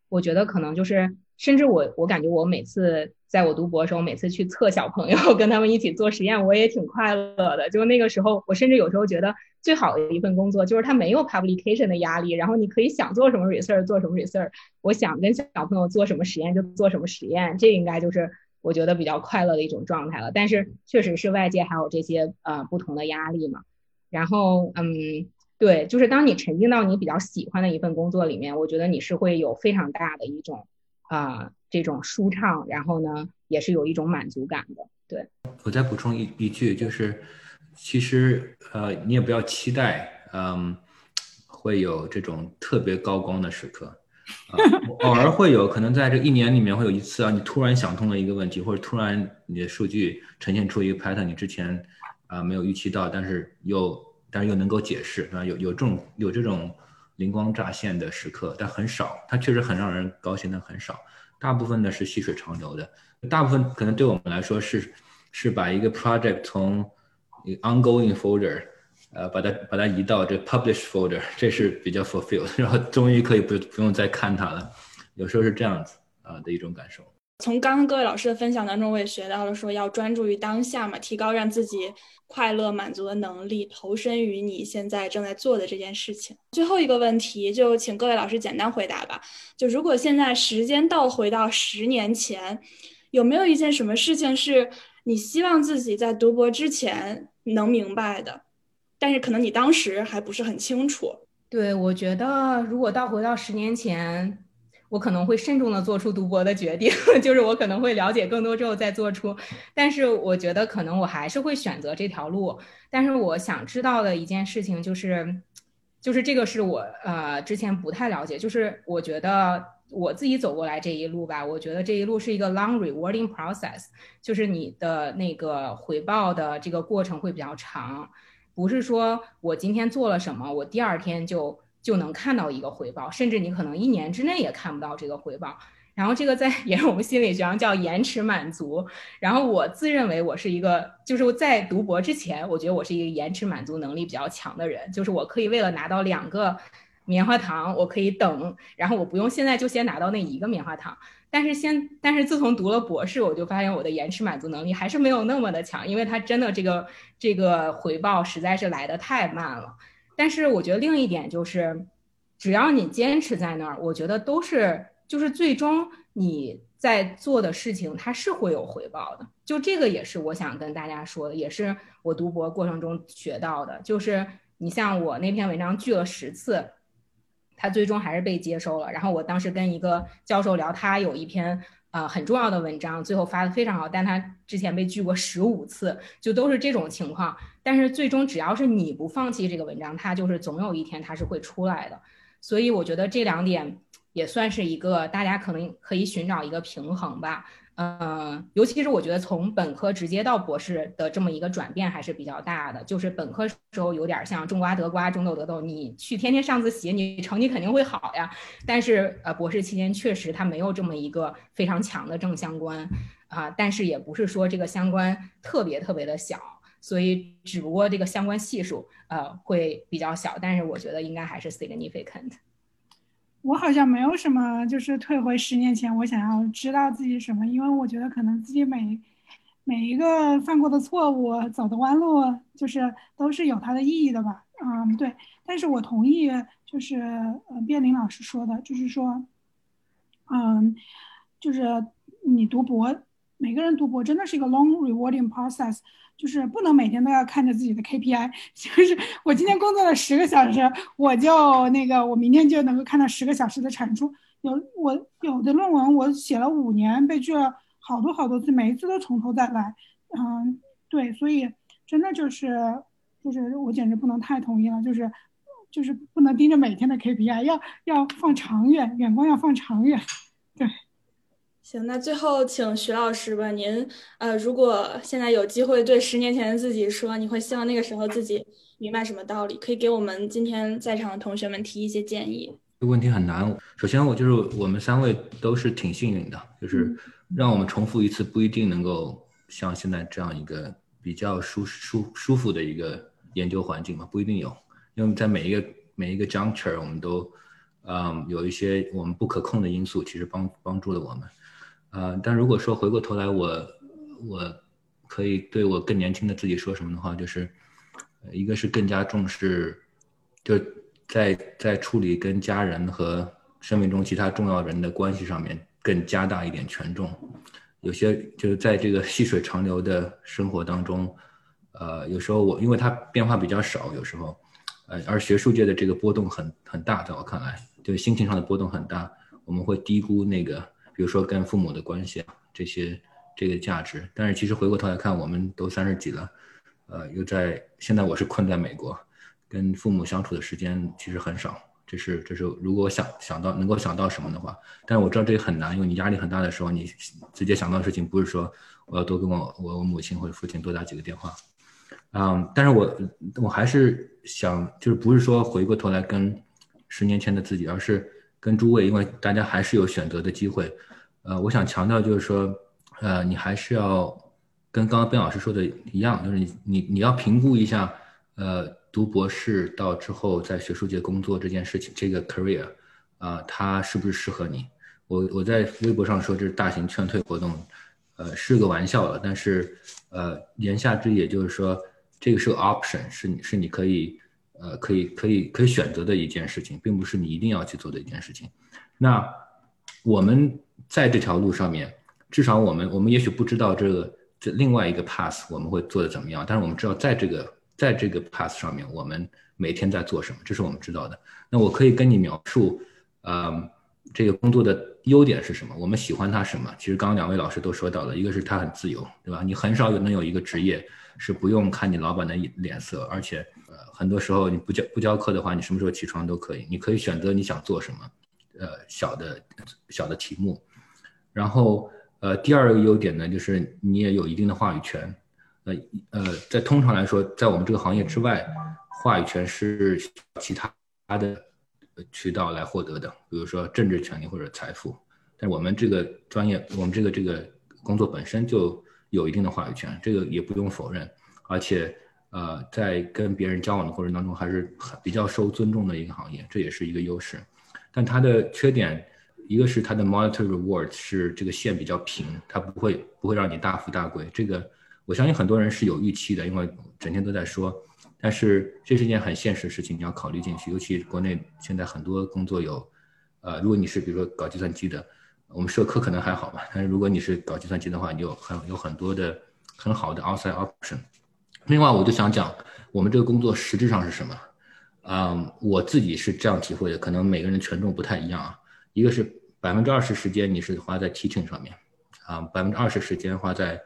我觉得可能就是。甚至我，我感觉我每次在我读博的时候，每次去测小朋友，跟他们一起做实验，我也挺快乐的。就那个时候，我甚至有时候觉得最好的一份工作就是它没有 publication 的压力，然后你可以想做什么 research 做什么 research，我想跟小朋友做什么实验就做什么实验，这应该就是我觉得比较快乐的一种状态了。但是确实是外界还有这些呃不同的压力嘛。然后嗯，对，就是当你沉浸到你比较喜欢的一份工作里面，我觉得你是会有非常大的一种。啊，这种舒畅，然后呢，也是有一种满足感的。对我再补充一一句，就是其实呃，你也不要期待，嗯，会有这种特别高光的时刻，啊，偶尔会有可能在这一年里面会有一次啊，你突然想通了一个问题，或者突然你的数据呈现出一个 pattern，你之前啊没有预期到，但是又但是又能够解释，啊，有有这种有这种。灵光乍现的时刻，但很少。它确实很让人高兴，但很少。大部分呢是细水长流的。大部分可能对我们来说是是把一个 project 从 ongoing folder，呃，把它把它移到这 publish folder，这是比较 fulfilled，然后终于可以不不用再看它了。有时候是这样子啊的一种感受。从刚刚各位老师的分享当中，我也学到了说要专注于当下嘛，提高让自己快乐满足的能力，投身于你现在正在做的这件事情。最后一个问题，就请各位老师简单回答吧。就如果现在时间倒回到十年前，有没有一件什么事情是你希望自己在读博之前能明白的，但是可能你当时还不是很清楚？对，我觉得如果倒回到十年前。我可能会慎重的做出读博的决定，就是我可能会了解更多之后再做出。但是我觉得可能我还是会选择这条路。但是我想知道的一件事情就是，就是这个是我呃之前不太了解。就是我觉得我自己走过来这一路吧，我觉得这一路是一个 long rewarding process，就是你的那个回报的这个过程会比较长，不是说我今天做了什么，我第二天就。就能看到一个回报，甚至你可能一年之内也看不到这个回报。然后这个在 也是我们心理学上叫延迟满足。然后我自认为我是一个，就是在读博之前，我觉得我是一个延迟满足能力比较强的人，就是我可以为了拿到两个棉花糖，我可以等，然后我不用现在就先拿到那一个棉花糖。但是先，但是自从读了博士，我就发现我的延迟满足能力还是没有那么的强，因为它真的这个这个回报实在是来的太慢了。但是我觉得另一点就是，只要你坚持在那儿，我觉得都是就是最终你在做的事情，它是会有回报的。就这个也是我想跟大家说的，也是我读博过程中学到的。就是你像我那篇文章拒了十次，它最终还是被接收了。然后我当时跟一个教授聊，他有一篇。呃，很重要的文章，最后发的非常好，但他之前被拒过十五次，就都是这种情况。但是最终只要是你不放弃这个文章，它就是总有一天它是会出来的。所以我觉得这两点也算是一个大家可能可以寻找一个平衡吧。嗯，尤其是我觉得从本科直接到博士的这么一个转变还是比较大的。就是本科时候有点像种瓜得瓜，种豆得豆，你去天天上自习，你成绩肯定会好呀。但是呃，博士期间确实它没有这么一个非常强的正相关啊，但是也不是说这个相关特别特别的小，所以只不过这个相关系数呃会比较小，但是我觉得应该还是 significant。我好像没有什么，就是退回十年前，我想要知道自己什么，因为我觉得可能自己每每一个犯过的错误、走的弯路，就是都是有它的意义的吧。嗯，对。但是我同意，就是呃，卞林老师说的，就是说，嗯，就是你读博，每个人读博真的是一个 long rewarding process，就是不能每天都要看着自己的 KPI，就是我今天工作了十个小时，我就那个我明天就能够看到十个小时的产出。有我有的论文我写了五年，被拒了好多好多次，每一次都从头再来。嗯，对，所以真的就是就是我简直不能太同意了，就是就是不能盯着每天的 KPI，要要放长远，眼光要放长远。对，行，那最后请徐老师吧，您呃，如果现在有机会对十年前的自己说，你会希望那个时候自己明白什么道理？可以给我们今天在场的同学们提一些建议。这个问题很难。首先，我就是我们三位都是挺幸运的，就是让我们重复一次不一定能够像现在这样一个比较舒舒舒服的一个研究环境嘛，不一定有。因为在每一个每一个 juncture，我们都嗯有一些我们不可控的因素，其实帮帮助了我们。呃，但如果说回过头来，我我可以对我更年轻的自己说什么的话，就是一个是更加重视，就。在在处理跟家人和生命中其他重要人的关系上面，更加大一点权重。有些就是在这个细水长流的生活当中，呃，有时候我因为它变化比较少，有时候，呃，而学术界的这个波动很很大，在我看来，就心情上的波动很大，我们会低估那个，比如说跟父母的关系啊，这些这个价值。但是其实回过头来看，我们都三十几了，呃，又在现在我是困在美国。跟父母相处的时间其实很少，这是这是如果想想到能够想到什么的话，但是我知道这也很难，因为你压力很大的时候，你直接想到的事情不是说我要多跟我我母亲或者父亲多打几个电话，嗯，但是我我还是想就是不是说回过头来跟十年前的自己，而是跟诸位，因为大家还是有选择的机会，呃，我想强调就是说，呃，你还是要跟刚刚边老师说的一样，就是你你你要评估一下，呃。读博士到之后在学术界工作这件事情，这个 career，啊，它是不是适合你？我我在微博上说这是大型劝退活动，呃，是个玩笑了。但是，呃，言下之意也就是说，这个是个 option，是你是你可以，呃，可以可以可以选择的一件事情，并不是你一定要去做的一件事情。那我们在这条路上面，至少我们我们也许不知道这个这另外一个 path 我们会做的怎么样，但是我们知道在这个。在这个 path 上面，我们每天在做什么？这是我们知道的。那我可以跟你描述，呃，这个工作的优点是什么？我们喜欢它什么？其实刚刚两位老师都说到了，一个是它很自由，对吧？你很少有能有一个职业是不用看你老板的脸色，而且，呃，很多时候你不教不教课的话，你什么时候起床都可以。你可以选择你想做什么，呃，小的小的题目。然后，呃，第二个优点呢，就是你也有一定的话语权。呃呃，在通常来说，在我们这个行业之外，话语权是其他的渠道来获得的，比如说政治权利或者财富。但我们这个专业，我们这个这个工作本身就有一定的话语权，这个也不用否认。而且，呃，在跟别人交往的过程当中，还是很比较受尊重的一个行业，这也是一个优势。但它的缺点，一个是它的 monetary reward 是这个线比较平，它不会不会让你大富大贵。这个。我相信很多人是有预期的，因为整天都在说，但是这是一件很现实的事情，你要考虑进去。尤其国内现在很多工作有，呃，如果你是比如说搞计算机的，我们社科可能还好吧，但是如果你是搞计算机的话，你有很有很多的很好的 outside option。另外，我就想讲我们这个工作实质上是什么？嗯，我自己是这样体会的，可能每个人的权重不太一样啊。一个是百分之二十时间你是花在 teaching 上面，啊，百分之二十时间花在。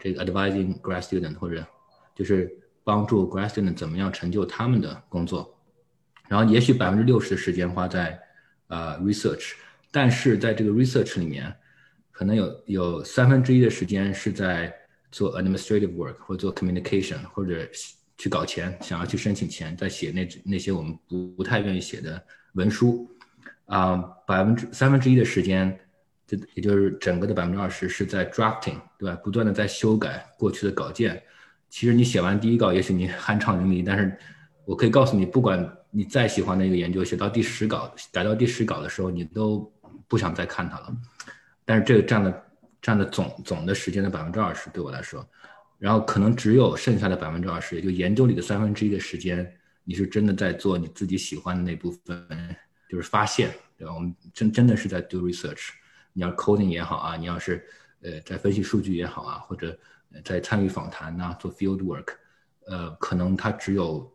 这个 advising grad student 或者就是帮助 grad student 怎么样成就他们的工作，然后也许百分之六十的时间花在呃 research，但是在这个 research 里面，可能有有三分之一的时间是在做 administrative work 或者做 communication 或者去搞钱，想要去申请钱，在写那那些我们不不太愿意写的文书，啊，百分之三分之一的时间。这也就是整个的百分之二十是在 drafting，对吧？不断的在修改过去的稿件。其实你写完第一稿，也许你酣畅淋漓，但是我可以告诉你，不管你再喜欢的一个研究，写到第十稿，改到第十稿的时候，你都不想再看它了。但是这个占了占了总总的时间的百分之二十，对我来说，然后可能只有剩下的百分之二十，也就研究里的三分之一的时间，你是真的在做你自己喜欢的那部分，就是发现，对吧？我们真真的是在 do research。你要 coding 也好啊，你要是呃在分析数据也好啊，或者在参与访谈呐，做 field work，呃，可能他只有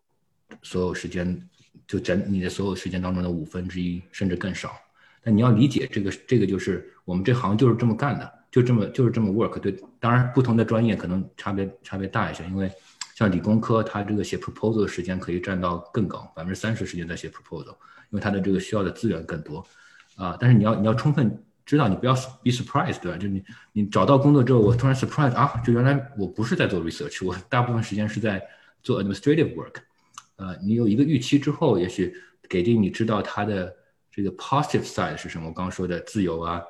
所有时间就整你的所有时间当中的五分之一，甚至更少。但你要理解这个，这个就是我们这行就是这么干的，就这么就是这么 work。对，当然不同的专业可能差别差别大一些，因为像理工科，它这个写 proposal 的时间可以占到更高，百分之三十时间在写 proposal，因为它的这个需要的资源更多啊。但是你要你要充分知道，你不要 be surprised，对吧？就你你找到工作之后，我突然 surprise 啊，就原来我不是在做 research，我大部分时间是在做 administrative work。呃，你有一个预期之后，也许给定你知道它的。这个 positive side 是什么？我刚刚说的自由啊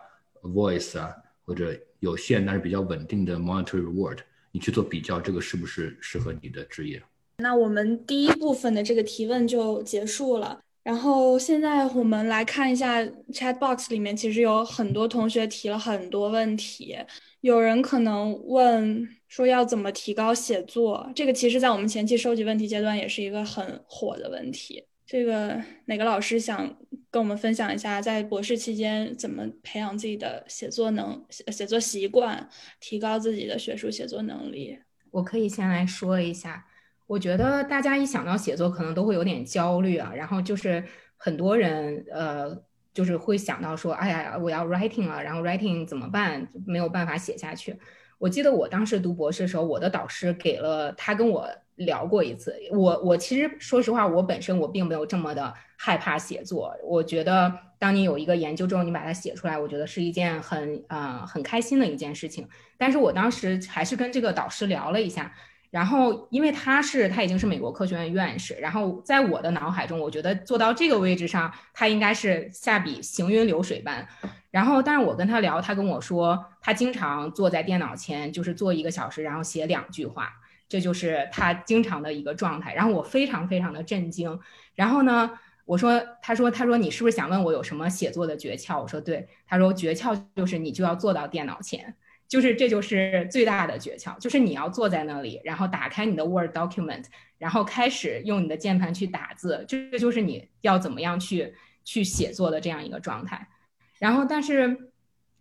，voice 啊，或者有限但是比较稳定的 monetary reward，你去做比较，这个是不是适合你的职业？那我们第一部分的这个提问就结束了。然后现在我们来看一下 chat box 里面，其实有很多同学提了很多问题。有人可能问说要怎么提高写作，这个其实在我们前期收集问题阶段也是一个很火的问题。这个哪个老师想？跟我们分享一下，在博士期间怎么培养自己的写作能写作习惯，提高自己的学术写作能力。我可以先来说一下，我觉得大家一想到写作，可能都会有点焦虑啊。然后就是很多人呃，就是会想到说，哎呀，我要 writing 了，然后 writing 怎么办？没有办法写下去。我记得我当时读博士的时候，我的导师给了他跟我。聊过一次，我我其实说实话，我本身我并没有这么的害怕写作。我觉得，当你有一个研究之后，你把它写出来，我觉得是一件很啊很开心的一件事情。但是我当时还是跟这个导师聊了一下，然后因为他是他已经是美国科学院院士，然后在我的脑海中，我觉得做到这个位置上，他应该是下笔行云流水般。然后，但是我跟他聊，他跟我说，他经常坐在电脑前，就是坐一个小时，然后写两句话。这就是他经常的一个状态，然后我非常非常的震惊。然后呢，我说，他说，他说你是不是想问我有什么写作的诀窍？我说对。他说诀窍就是你就要坐到电脑前，就是这就是最大的诀窍，就是你要坐在那里，然后打开你的 Word document，然后开始用你的键盘去打字，这就是你要怎么样去去写作的这样一个状态。然后，但是，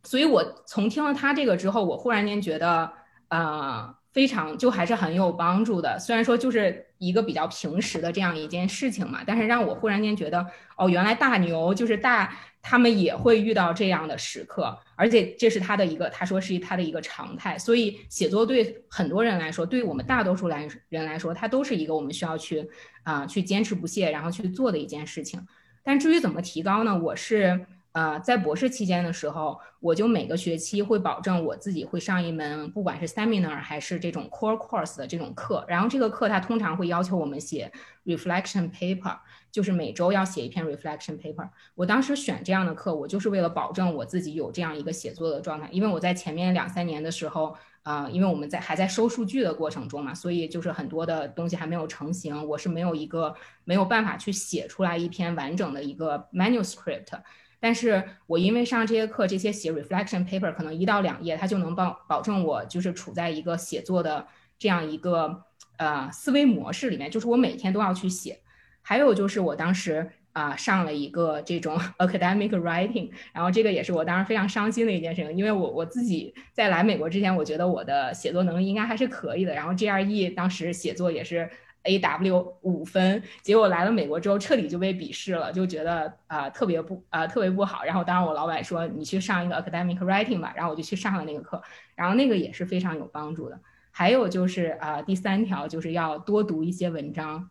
所以我从听了他这个之后，我忽然间觉得，呃。非常就还是很有帮助的，虽然说就是一个比较平时的这样一件事情嘛，但是让我忽然间觉得，哦，原来大牛就是大，他们也会遇到这样的时刻，而且这是他的一个，他说是他的一个常态。所以写作对很多人来说，对于我们大多数来人来说，它都是一个我们需要去啊去坚持不懈，然后去做的一件事情。但至于怎么提高呢？我是。呃，在博士期间的时候，我就每个学期会保证我自己会上一门，不管是 seminar 还是这种 core course 的这种课。然后这个课它通常会要求我们写 reflection paper，就是每周要写一篇 reflection paper。我当时选这样的课，我就是为了保证我自己有这样一个写作的状态。因为我在前面两三年的时候，呃，因为我们在还在收数据的过程中嘛，所以就是很多的东西还没有成型，我是没有一个没有办法去写出来一篇完整的一个 manuscript。但是我因为上这些课，这些写 reflection paper 可能一到两页，它就能保保证我就是处在一个写作的这样一个呃思维模式里面，就是我每天都要去写。还有就是我当时啊上了一个这种 academic writing，然后这个也是我当时非常伤心的一件事情，因为我我自己在来美国之前，我觉得我的写作能力应该还是可以的，然后 GRE 当时写作也是。A W 五分，结果来了美国之后彻底就被鄙视了，就觉得啊特别不啊特别不好。然后当然我老板说你去上一个 academic writing 吧，然后我就去上了那个课，然后那个也是非常有帮助的。还有就是啊第三条就是要多读一些文章。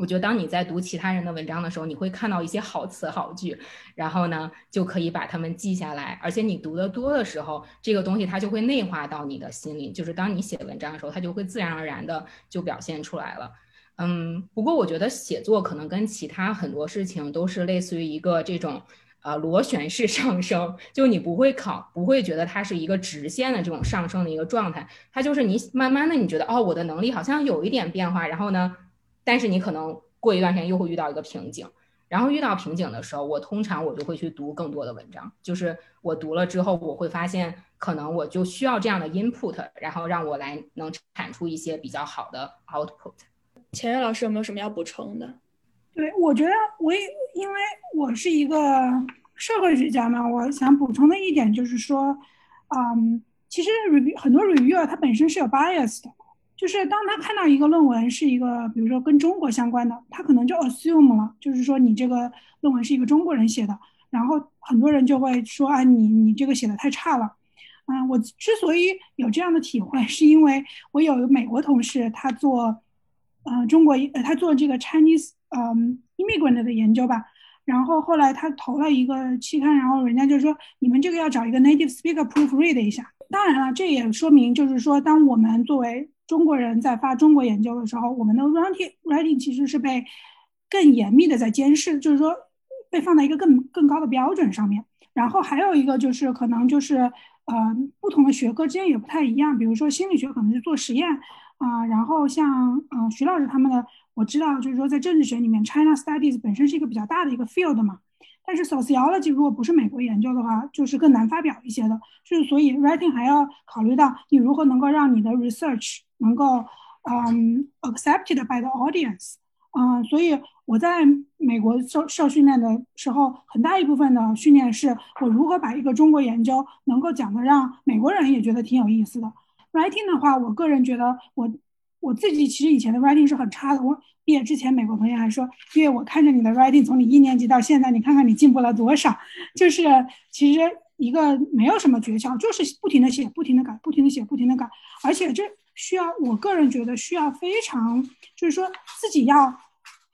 我觉得当你在读其他人的文章的时候，你会看到一些好词好句，然后呢就可以把它们记下来。而且你读的多的时候，这个东西它就会内化到你的心里，就是当你写文章的时候，它就会自然而然的就表现出来了。嗯，不过我觉得写作可能跟其他很多事情都是类似于一个这种呃螺旋式 上升，就你不会考，不会觉得它是一个直线的这种上升的一个状态，它就是你慢慢的你觉得哦我的能力好像有一点变化，然后呢。但是你可能过一段时间又会遇到一个瓶颈，然后遇到瓶颈的时候，我通常我就会去读更多的文章。就是我读了之后，我会发现可能我就需要这样的 input，然后让我来能产出一些比较好的 output。钱月老师有没有什么要补充的？对，我觉得我也因为我是一个社会学家嘛，我想补充的一点就是说，嗯，其实 review 很多 reviewer 他本身是有 bias 的，就是当他看到一个论文是一个，比如说跟中国相关的，他可能就 assume 了，就是说你这个论文是一个中国人写的，然后很多人就会说啊，你你这个写的太差了。嗯，我之所以有这样的体会，是因为我有美国同事，他做，呃，中国，呃，他做这个 Chinese，嗯，immigrant 的研究吧。然后后来他投了一个期刊，然后人家就说，你们这个要找一个 native speaker proofread 一下。当然了，这也说明就是说，当我们作为中国人在发中国研究的时候，我们的 writing writing 其实是被更严密的在监视，就是说被放在一个更更高的标准上面。然后还有一个就是可能就是。呃，不同的学科之间也不太一样。比如说心理学可能是做实验啊，然后像嗯徐老师他们的，我知道就是说在政治学里面，China Studies 本身是一个比较大的一个 field 嘛。但是 sociology 如果不是美国研究的话，就是更难发表一些的。就是所以 writing 还要考虑到你如何能够让你的 research 能够嗯 accepted by the audience。嗯，所以我在美国受受训练的时候，很大一部分的训练是我如何把一个中国研究能够讲的让美国人也觉得挺有意思的。writing 的话，我个人觉得我我自己其实以前的 writing 是很差的。我毕业之前，美国同学还说，因为我看着你的 writing 从你一年级到现在，你看看你进步了多少。就是其实一个没有什么诀窍，就是不停的写，不停的改，不停的写，不停的改，而且这。需要，我个人觉得需要非常，就是说自己要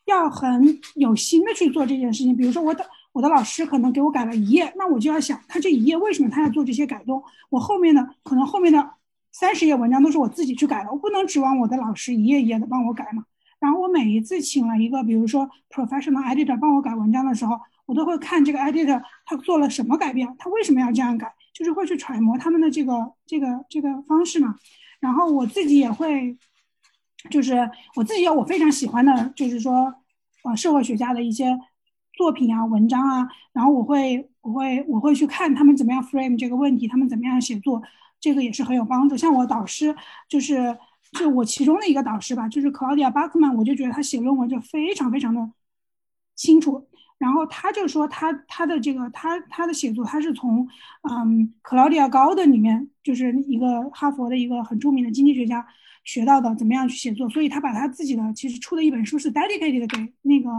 要很有心的去做这件事情。比如说，我的我的老师可能给我改了一页，那我就要想，他这一页为什么他要做这些改动？我后面的可能后面的三十页文章都是我自己去改的，我不能指望我的老师一页一页的帮我改嘛。然后我每一次请了一个，比如说 professional editor 帮我改文章的时候，我都会看这个 editor 他做了什么改变，他为什么要这样改，就是会去揣摩他们的这个这个这个方式嘛。然后我自己也会，就是我自己有我非常喜欢的，就是说，呃，社会学家的一些作品啊、文章啊。然后我会，我会，我会去看他们怎么样 frame 这个问题，他们怎么样写作，这个也是很有帮助。像我导师，就是就我其中的一个导师吧，就是 Claudia Bachman，我就觉得他写论文就非常非常的清楚。然后他就说他他的这个他他的写作他是从嗯克劳迪亚高的里面就是一个哈佛的一个很著名的经济学家学到的怎么样去写作，所以他把他自己的其实出的一本书是 dedicated 给那个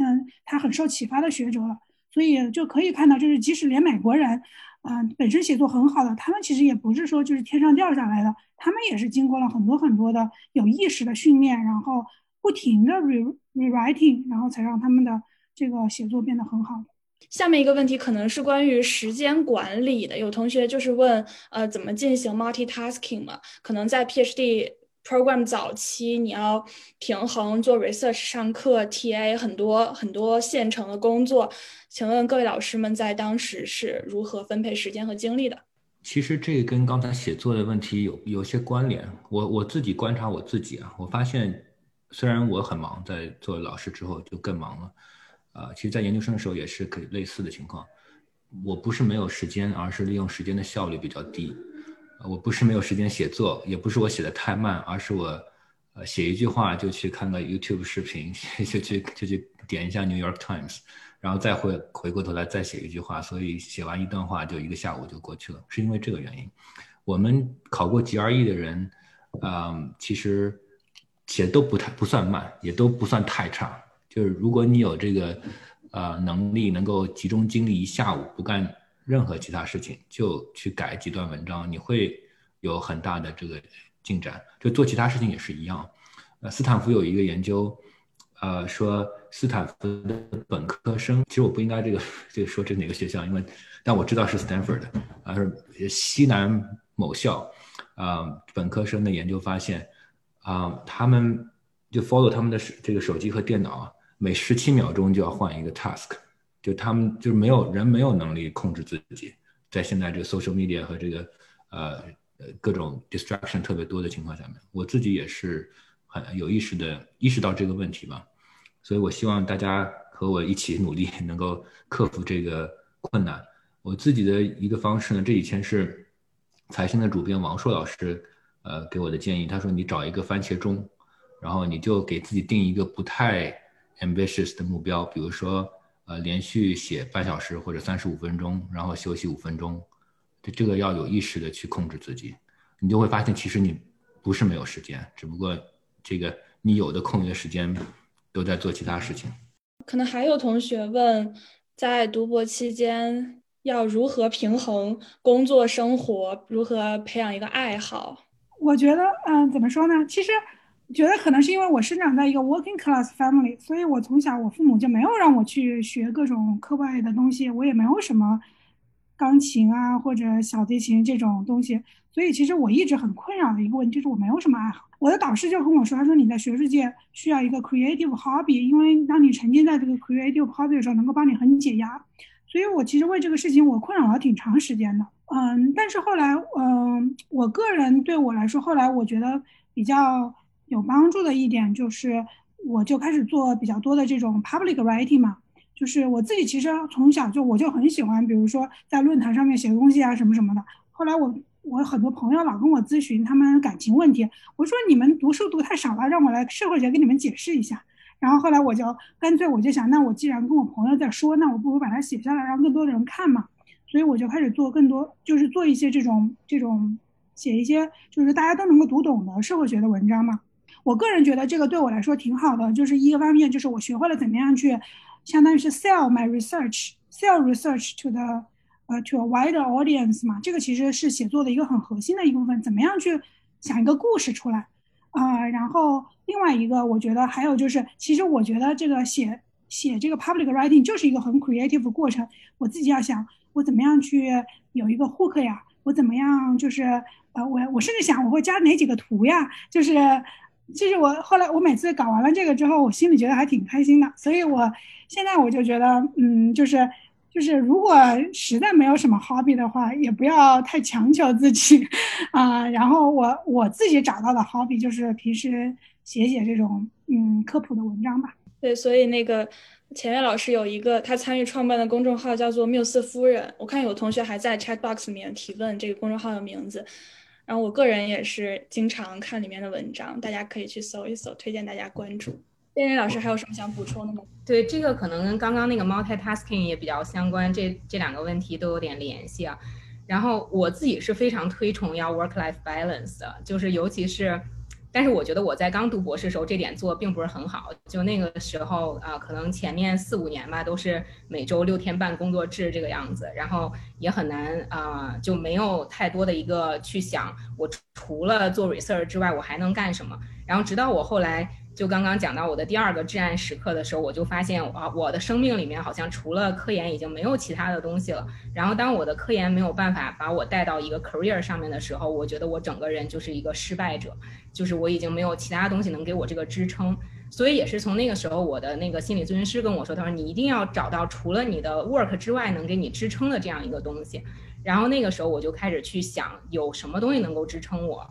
嗯他很受启发的学者了，所以就可以看到就是即使连美国人嗯本身写作很好的，他们其实也不是说就是天上掉下来的，他们也是经过了很多很多的有意识的训练，然后不停的 re rewriting，然后才让他们的。这个写作变得很好的。下面一个问题可能是关于时间管理的，有同学就是问，呃，怎么进行 multitasking 嘛？可能在 PhD program 早期，你要平衡做 research、上课、TA 很多很多现成的工作。请问各位老师们在当时是如何分配时间和精力的？其实这跟刚才写作的问题有有些关联。我我自己观察我自己啊，我发现虽然我很忙，在做老师之后就更忙了。啊，其实，在研究生的时候也是可以类似的情况。我不是没有时间，而是利用时间的效率比较低。我不是没有时间写作，也不是我写的太慢，而是我，呃，写一句话就去看个 YouTube 视频，就去就去点一下 New York Times，然后再回回过头来再写一句话，所以写完一段话就一个下午就过去了，是因为这个原因。我们考过 GRE 的人，嗯，其实写都不太不算慢，也都不算太差。就是如果你有这个，呃，能力能够集中精力一下午不干任何其他事情，就去改几段文章，你会有很大的这个进展。就做其他事情也是一样。呃，斯坦福有一个研究，呃，说斯坦福的本科生，其实我不应该这个这个说这哪个学校，因为但我知道是 Stanford 的，啊，是西南某校，啊，本科生的研究发现，啊，他们就 follow 他们的这个手机和电脑。每十七秒钟就要换一个 task，就他们就是没有人没有能力控制自己，在现在这个 social media 和这个呃呃各种 distraction 特别多的情况下面，我自己也是很有意识的意识到这个问题吧，所以我希望大家和我一起努力，能够克服这个困难。我自己的一个方式呢，这以前是财新的主编王硕老师呃给我的建议，他说你找一个番茄钟，然后你就给自己定一个不太。ambitious 的目标，比如说，呃，连续写半小时或者三十五分钟，然后休息五分钟，这这个要有意识的去控制自己，你就会发现其实你不是没有时间，只不过这个你有的空余的时间都在做其他事情。可能还有同学问，在读博期间要如何平衡工作生活，如何培养一个爱好？我觉得，嗯，怎么说呢？其实。觉得可能是因为我生长在一个 working class family，所以我从小我父母就没有让我去学各种课外的东西，我也没有什么钢琴啊或者小提琴这种东西，所以其实我一直很困扰的一个问题就是我没有什么爱好。我的导师就跟我说，他说你在学术界需要一个 creative hobby，因为当你沉浸在这个 creative hobby 的时候，能够帮你很解压。所以我其实为这个事情我困扰了挺长时间的，嗯，但是后来，嗯，我个人对我来说，后来我觉得比较。有帮助的一点就是，我就开始做比较多的这种 public writing 嘛，就是我自己其实从小就我就很喜欢，比如说在论坛上面写东西啊什么什么的。后来我我很多朋友老跟我咨询他们感情问题，我说你们读书读太少了，让我来社会学给你们解释一下。然后后来我就干脆我就想，那我既然跟我朋友在说，那我不如把它写下来，让更多的人看嘛。所以我就开始做更多，就是做一些这种这种写一些就是大家都能够读懂的社会学的文章嘛。我个人觉得这个对我来说挺好的，就是一个方面就是我学会了怎么样去，相当于是 sell my research，sell research to the，呃，to a wider audience 嘛，这个其实是写作的一个很核心的一部分，怎么样去想一个故事出来，啊，然后另外一个我觉得还有就是，其实我觉得这个写写这个 public writing 就是一个很 creative 的过程，我自己要想我怎么样去有一个 hook 呀，我怎么样就是，呃，我我甚至想我会加哪几个图呀，就是。其实我后来我每次搞完了这个之后，我心里觉得还挺开心的，所以我现在我就觉得，嗯，就是就是如果实在没有什么 hobby 的话，也不要太强求自己 啊。然后我我自己找到的 hobby 就是平时写写这种嗯科普的文章吧。对，所以那个前面老师有一个他参与创办的公众号叫做缪斯夫人，我看有同学还在 chat box 里面提问这个公众号的名字。然后我个人也是经常看里面的文章，大家可以去搜一搜，推荐大家关注。边林老师还有什么想补充的吗？对，这个可能跟刚刚那个 multitasking 也比较相关，这这两个问题都有点联系啊。然后我自己是非常推崇要 work-life balance 的，就是尤其是。但是我觉得我在刚读博士的时候，这点做并不是很好。就那个时候啊，可能前面四五年吧，都是每周六天半工作制这个样子，然后也很难啊，就没有太多的一个去想，我除了做 research 之外，我还能干什么。然后直到我后来。就刚刚讲到我的第二个至暗时刻的时候，我就发现啊，我的生命里面好像除了科研已经没有其他的东西了。然后当我的科研没有办法把我带到一个 career 上面的时候，我觉得我整个人就是一个失败者，就是我已经没有其他东西能给我这个支撑。所以也是从那个时候，我的那个心理咨询师跟我说，他说你一定要找到除了你的 work 之外能给你支撑的这样一个东西。然后那个时候我就开始去想有什么东西能够支撑我，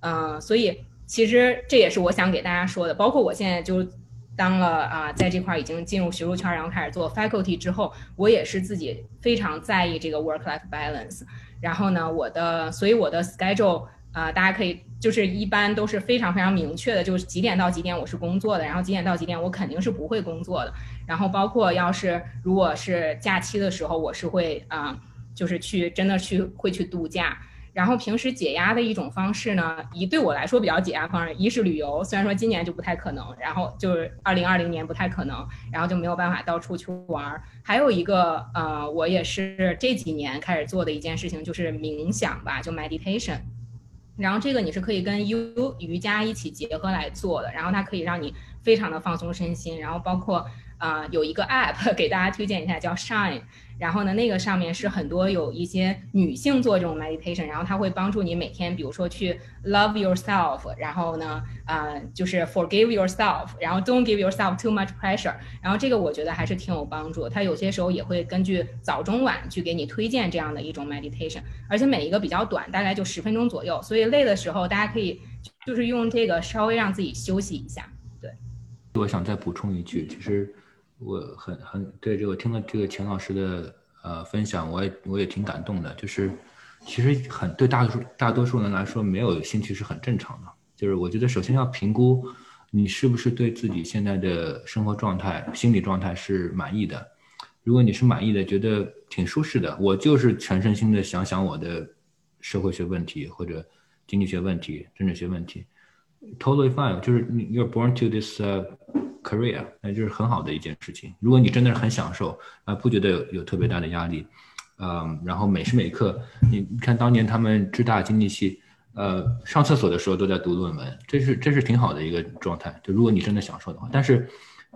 嗯，所以。其实这也是我想给大家说的，包括我现在就当了啊，在这块已经进入学术圈，然后开始做 faculty 之后，我也是自己非常在意这个 work-life balance。然后呢，我的所以我的 schedule 啊，大家可以就是一般都是非常非常明确的，就是几点到几点我是工作的，然后几点到几点我肯定是不会工作的。然后包括要是如果是假期的时候，我是会啊，就是去真的去会去度假。然后平时解压的一种方式呢，一对我来说比较解压方式，一是旅游，虽然说今年就不太可能，然后就是二零二零年不太可能，然后就没有办法到处去玩儿。还有一个呃，我也是这几年开始做的一件事情，就是冥想吧，就 meditation。然后这个你是可以跟 U 瑜伽一起结合来做的，然后它可以让你非常的放松身心，然后包括。啊，有一个 app 给大家推荐一下，叫 Shine。然后呢，那个上面是很多有一些女性做这种 meditation，然后它会帮助你每天，比如说去 love yourself，然后呢，啊，就是 forgive yourself，然后 don't give yourself too much pressure。然后这个我觉得还是挺有帮助。它有些时候也会根据早中晚去给你推荐这样的一种 meditation，而且每一个比较短，大概就十分钟左右。所以累的时候，大家可以就是用这个稍微让自己休息一下。对，我想再补充一句，其实。我很很对这个听了这个钱老师的呃分享，我也我也挺感动的。就是其实很对大多数大多数人来说，没有兴趣是很正常的。就是我觉得首先要评估你是不是对自己现在的生活状态、心理状态是满意的。如果你是满意的，觉得挺舒适的，我就是全身心的想想我的社会学问题或者经济学问题、政治学问题，totally fine，就是你 you're born to this career，那就是很好的一件事情。如果你真的是很享受啊，不觉得有有特别大的压力，嗯，然后每时每刻，你你看当年他们浙大经济系，呃，上厕所的时候都在读论文，这是这是挺好的一个状态。就如果你真的享受的话，但是，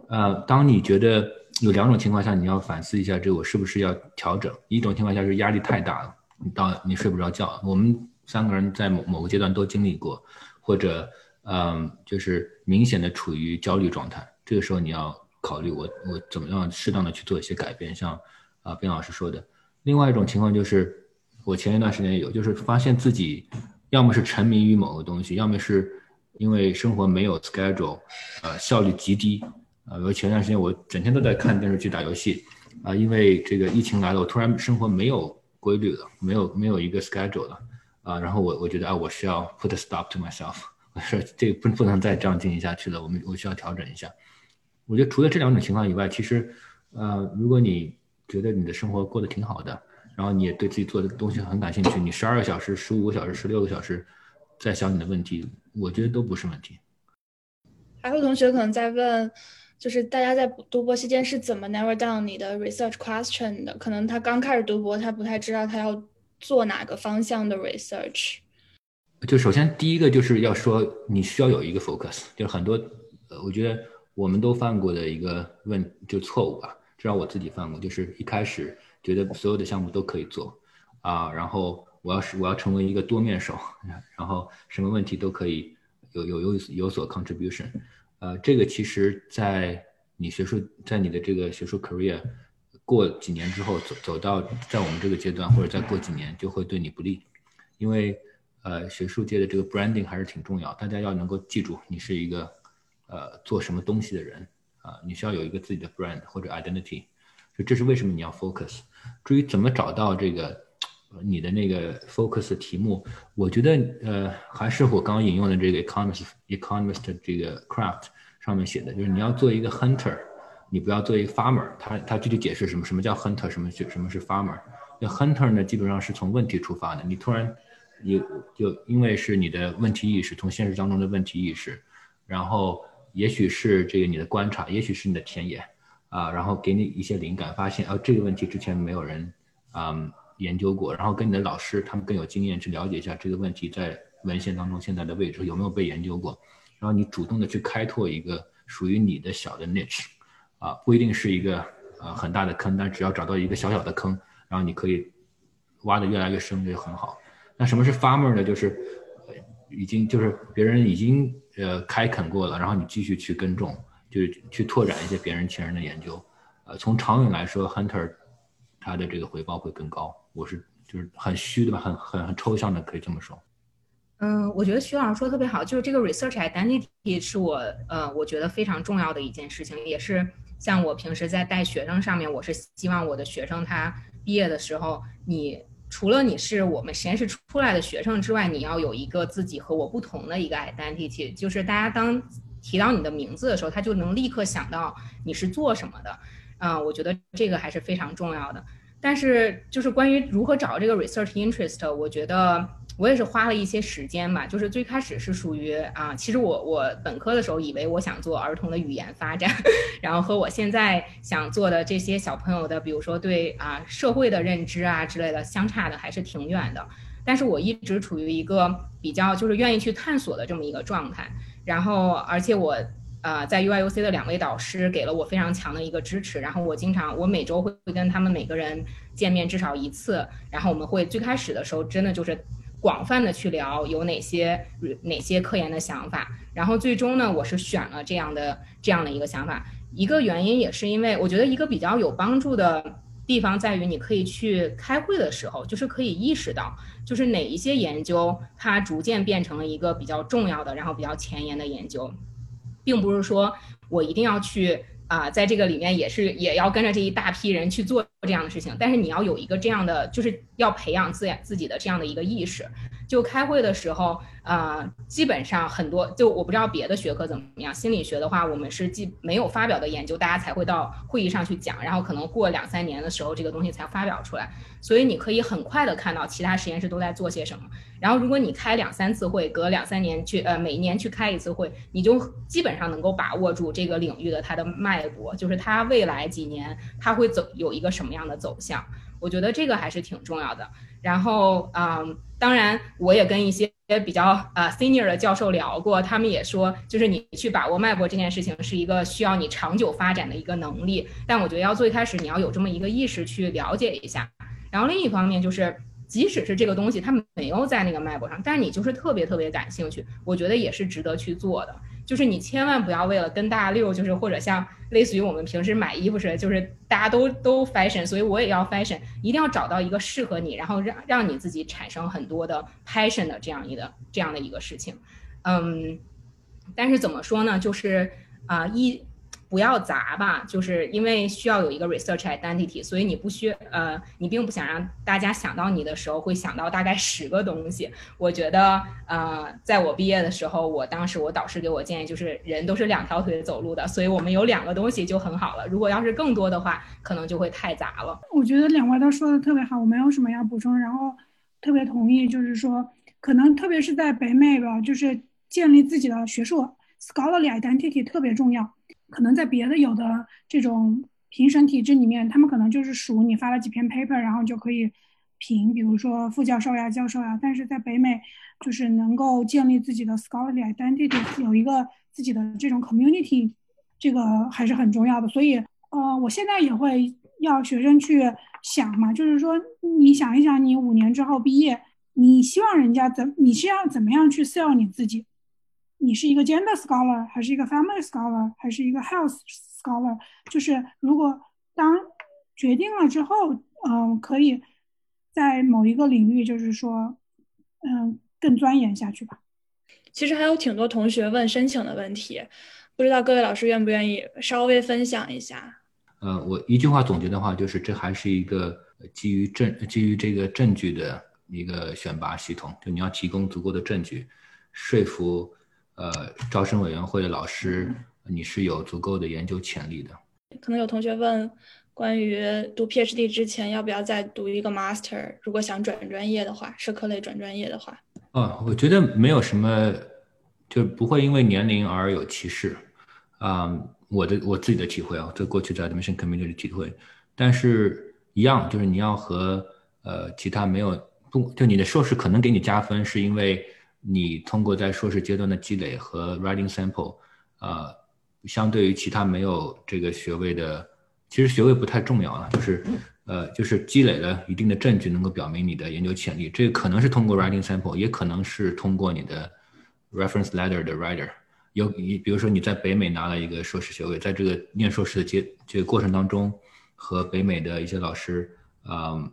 呃，当你觉得有两种情况下，你要反思一下，这我是不是要调整？一种情况下是压力太大了，你到你睡不着觉。我们三个人在某某个阶段都经历过，或者嗯，就是明显的处于焦虑状态。这个时候你要考虑我我怎么样适当的去做一些改变，像啊边老师说的。另外一种情况就是我前一段时间有，就是发现自己要么是沉迷于某个东西，要么是因为生活没有 schedule，呃效率极低。啊，比如前段时间我整天都在看电视剧、打游戏，啊，因为这个疫情来了，我突然生活没有规律了，没有没有一个 schedule 了，啊，然后我我觉得啊，我需要 put a stop to myself，说这不不能再这样进行下去了，我们我需要调整一下。我觉得除了这两种情况以外，其实，呃，如果你觉得你的生活过得挺好的，然后你也对自己做的东西很感兴趣，你十二个小时、十五个小时、十六个小时在想你的问题，我觉得都不是问题。还有同学可能在问。就是大家在读博期间是怎么 narrow down 你的 research question 的？可能他刚开始读博，他不太知道他要做哪个方向的 research。就首先第一个就是要说你需要有一个 focus，就是很多呃，我觉得我们都犯过的一个问就错误吧，至少我自己犯过，就是一开始觉得所有的项目都可以做啊，然后我要是我要成为一个多面手，然后什么问题都可以有有有有所 contribution。呃，这个其实，在你学术，在你的这个学术 career 过几年之后，走走到在我们这个阶段，或者再过几年，就会对你不利，因为呃，学术界的这个 branding 还是挺重要，大家要能够记住你是一个呃做什么东西的人啊，你需要有一个自己的 brand 或者 identity，就这是为什么你要 focus。至于怎么找到这个你的那个 focus 题目，我觉得呃，还是我刚刚引用的这个 economist economist 这个 craft。上面写的就是你要做一个 hunter，你不要做一个 farmer。他他具体解释什么什么叫 hunter，什么什么是 farmer。那 hunter 呢，基本上是从问题出发的。你突然，你就因为是你的问题意识，从现实当中的问题意识，然后也许是这个你的观察，也许是你的田野啊，然后给你一些灵感，发现哦这个问题之前没有人啊研究过，然后跟你的老师他们更有经验去了解一下这个问题在文献当中现在的位置有没有被研究过。然后你主动的去开拓一个属于你的小的 niche，啊，不一定是一个呃很大的坑，但只要找到一个小小的坑，然后你可以挖的越来越深，就很好。那什么是 farmer 呢？就是已经就是别人已经呃开垦过了，然后你继续去耕种，就是去拓展一些别人前人的研究。呃，从长远来说，hunter 他的这个回报会更高。我是就是很虚的吧，很很很抽象的，可以这么说。嗯，我觉得徐老师说的特别好，就是这个 research identity 是我呃，我觉得非常重要的一件事情，也是像我平时在带学生上面，我是希望我的学生他毕业的时候，你除了你是我们实验室出来的学生之外，你要有一个自己和我不同的一个 identity，就是大家当提到你的名字的时候，他就能立刻想到你是做什么的。嗯，我觉得这个还是非常重要的。但是就是关于如何找这个 research interest，我觉得。我也是花了一些时间吧，就是最开始是属于啊，其实我我本科的时候以为我想做儿童的语言发展，然后和我现在想做的这些小朋友的，比如说对啊社会的认知啊之类的，相差的还是挺远的。但是我一直处于一个比较就是愿意去探索的这么一个状态，然后而且我呃在 UIUC 的两位导师给了我非常强的一个支持，然后我经常我每周会会跟他们每个人见面至少一次，然后我们会最开始的时候真的就是。广泛的去聊有哪些哪些科研的想法，然后最终呢，我是选了这样的这样的一个想法。一个原因也是因为我觉得一个比较有帮助的地方在于，你可以去开会的时候，就是可以意识到，就是哪一些研究它逐渐变成了一个比较重要的，然后比较前沿的研究，并不是说我一定要去。啊，在这个里面也是也要跟着这一大批人去做这样的事情，但是你要有一个这样的，就是要培养自自己的这样的一个意识。就开会的时候，呃，基本上很多就我不知道别的学科怎么样。心理学的话，我们是既没有发表的研究，大家才会到会议上去讲，然后可能过两三年的时候，这个东西才发表出来。所以你可以很快的看到其他实验室都在做些什么。然后如果你开两三次会，隔两三年去，呃，每年去开一次会，你就基本上能够把握住这个领域的它的脉搏，就是它未来几年它会走有一个什么样的走向。我觉得这个还是挺重要的。然后，嗯，当然，我也跟一些比较呃 senior 的教授聊过，他们也说，就是你去把握脉搏这件事情是一个需要你长久发展的一个能力。但我觉得要最开始你要有这么一个意识去了解一下。然后另一方面就是，即使是这个东西它没有在那个脉搏上，但是你就是特别特别感兴趣，我觉得也是值得去做的。就是你千万不要为了跟大六，就是或者像类似于我们平时买衣服似的，就是大家都都 fashion，所以我也要 fashion，一定要找到一个适合你，然后让让你自己产生很多的 passion 的这样一个这样的一个事情，嗯，但是怎么说呢，就是啊一。不要杂吧，就是因为需要有一个 research identity，所以你不需呃，你并不想让大家想到你的时候会想到大概十个东西。我觉得呃，在我毕业的时候，我当时我导师给我建议就是人都是两条腿走路的，所以我们有两个东西就很好了。如果要是更多的话，可能就会太杂了。我觉得两位都说的特别好，我没有什么要补充，然后特别同意，就是说可能特别是在北美吧，就是建立自己的学术 scholarly identity 特别重要。可能在别的有的这种评审体制里面，他们可能就是数你发了几篇 paper，然后就可以评，比如说副教授呀、教授呀。但是在北美，就是能够建立自己的 scholarly identity，有一个自己的这种 community，这个还是很重要的。所以，呃，我现在也会要学生去想嘛，就是说你想一想，你五年之后毕业，你希望人家怎，你是要怎么样去 sell 你自己？你是一个 gender scholar，还是一个 family scholar，还是一个 health scholar？就是如果当决定了之后，嗯，可以在某一个领域，就是说，嗯，更钻研下去吧。其实还有挺多同学问申请的问题，不知道各位老师愿不愿意稍微分享一下？呃，我一句话总结的话，就是这还是一个基于证、基于这个证据的一个选拔系统，就你要提供足够的证据，说服。呃，招生委员会的老师，你是有足够的研究潜力的。可能有同学问，关于读 PhD 之前要不要再读一个 Master？如果想转专业的话，社科类转专业的话。哦，我觉得没有什么，就不会因为年龄而有歧视。啊，我的我自己的体会啊，在过去在 Admission Committee 的体会，但是一样，就是你要和呃其他没有不，就你的硕士可能给你加分，是因为。你通过在硕士阶段的积累和 writing sample，呃，相对于其他没有这个学位的，其实学位不太重要了，就是呃，就是积累了一定的证据，能够表明你的研究潜力。这个可能是通过 writing sample，也可能是通过你的 reference letter 的 writer。有你，比如说你在北美拿了一个硕士学位，在这个念硕士的阶这个过程当中，和北美的一些老师，嗯。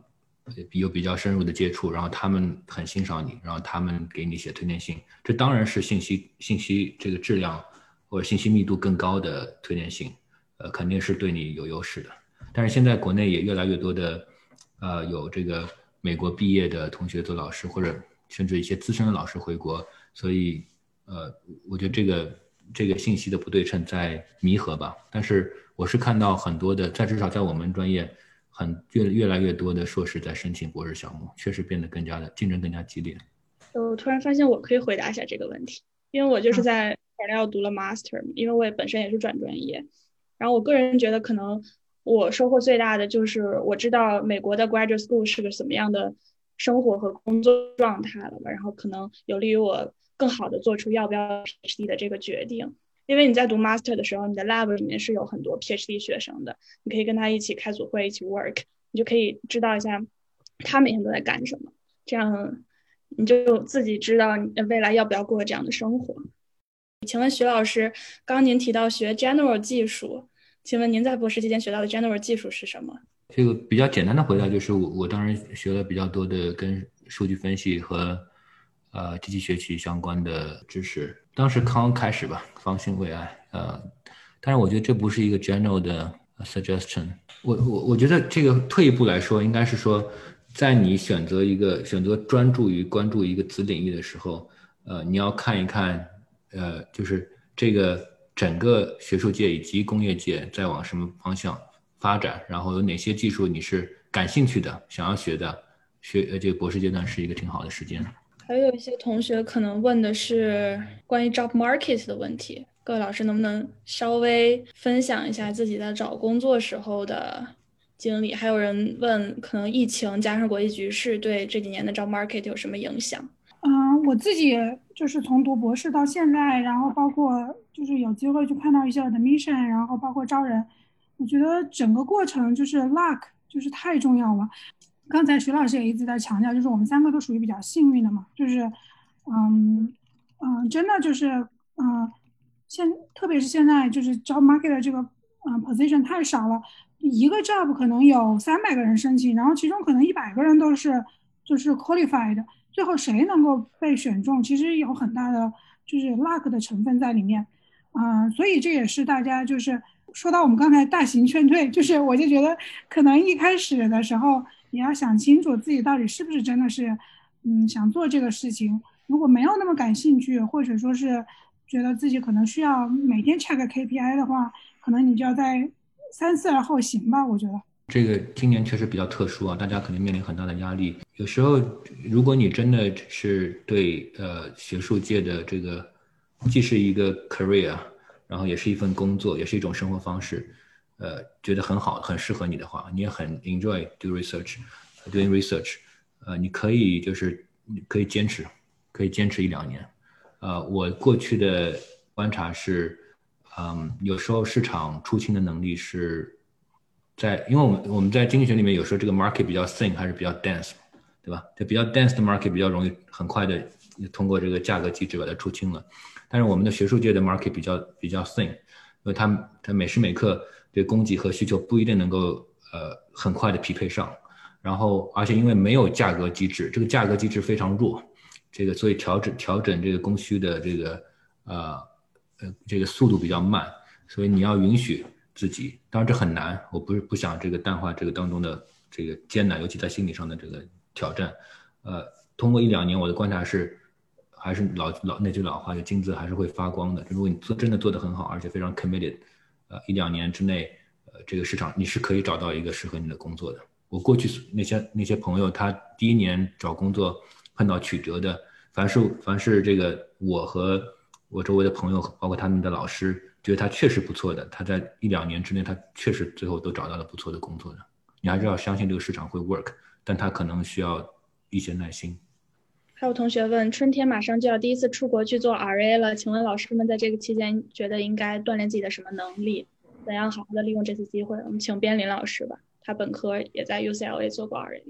有比较深入的接触，然后他们很欣赏你，然后他们给你写推荐信，这当然是信息信息这个质量或者信息密度更高的推荐信，呃，肯定是对你有优势的。但是现在国内也越来越多的，呃，有这个美国毕业的同学做老师，或者甚至一些资深的老师回国，所以呃，我觉得这个这个信息的不对称在弥合吧。但是我是看到很多的，在至少在我们专业。很越越来越多的硕士在申请博士项目，确实变得更加的竞争更加激烈。我突然发现我可以回答一下这个问题，因为我就是在材料读了 master，因为我也本身也是转专业。然后我个人觉得，可能我收获最大的就是我知道美国的 graduate school 是个什么样的生活和工作状态了吧，然后可能有利于我更好的做出要不要 PhD 的这个决定。因为你在读 master 的时候，你的 lab 里面是有很多 PhD 学生的，你可以跟他一起开组会，一起 work，你就可以知道一下他每天都在干什么，这样你就自己知道你未来要不要过这样的生活。请问徐老师，刚刚您提到学 general 技术，请问您在博士期间学到的 general 技术是什么？这个比较简单的回答就是，我我当然学了比较多的跟数据分析和。呃，机器学习相关的知识，当时刚开始吧，方兴未艾。呃，但是我觉得这不是一个 general 的 suggestion。我我我觉得这个退一步来说，应该是说，在你选择一个选择专注于关注一个子领域的时候，呃，你要看一看，呃，就是这个整个学术界以及工业界在往什么方向发展，然后有哪些技术你是感兴趣的、想要学的，学呃这个博士阶段是一个挺好的时间。还有一些同学可能问的是关于 job market 的问题，各位老师能不能稍微分享一下自己在找工作时候的经历？还有人问，可能疫情加上国际局势对这几年的 job market 有什么影响？嗯，我自己就是从读博士到现在，然后包括就是有机会去看到一些 admission，然后包括招人，我觉得整个过程就是 luck 就是太重要了。刚才徐老师也一直在强调，就是我们三个都属于比较幸运的嘛，就是，嗯嗯，真的就是，嗯，现特别是现在就是 job market 的这个，嗯，position 太少了，一个 job 可能有三百个人申请，然后其中可能一百个人都是就是 qualified，最后谁能够被选中，其实有很大的就是 luck 的成分在里面，嗯，所以这也是大家就是说到我们刚才大型劝退，就是我就觉得可能一开始的时候。也要想清楚自己到底是不是真的是，嗯，想做这个事情。如果没有那么感兴趣，或者说是觉得自己可能需要每天 check KPI 的话，可能你就要在三思而后行吧。我觉得这个今年确实比较特殊啊，大家肯定面临很大的压力。有时候，如果你真的是对呃学术界的这个既是一个 career，然后也是一份工作，也是一种生活方式。呃，觉得很好，很适合你的话，你也很 enjoy do research，doing research，呃，你可以就是可以坚持，可以坚持一两年。呃，我过去的观察是，嗯，有时候市场出清的能力是在，因为我们我们在经济学里面有时候这个 market 比较 thin 还是比较 dense，对吧？就比较 dense 的 market 比较容易很快的通过这个价格机制把它出清了，但是我们的学术界的 market 比较比较 thin，因为它它每时每刻。对供给和需求不一定能够呃很快的匹配上，然后而且因为没有价格机制，这个价格机制非常弱，这个所以调整调整这个供需的这个呃呃这个速度比较慢，所以你要允许自己，当然这很难，我不是不想这个淡化这个当中的这个艰难，尤其在心理上的这个挑战，呃，通过一两年我的观察是，还是老老那句老话，就金子还是会发光的，如果你做真的做得很好，而且非常 committed。一两年之内，呃，这个市场你是可以找到一个适合你的工作的。我过去那些那些朋友，他第一年找工作碰到曲折的，凡是凡是这个我和我周围的朋友，包括他们的老师，觉得他确实不错的，他在一两年之内，他确实最后都找到了不错的工作的。你还是要相信这个市场会 work，但他可能需要一些耐心。还有同学问，春天马上就要第一次出国去做 RA 了，请问老师们在这个期间觉得应该锻炼自己的什么能力？怎样好好的利用这次机会？我们请边林老师吧，他本科也在 UCLA 做过 RA。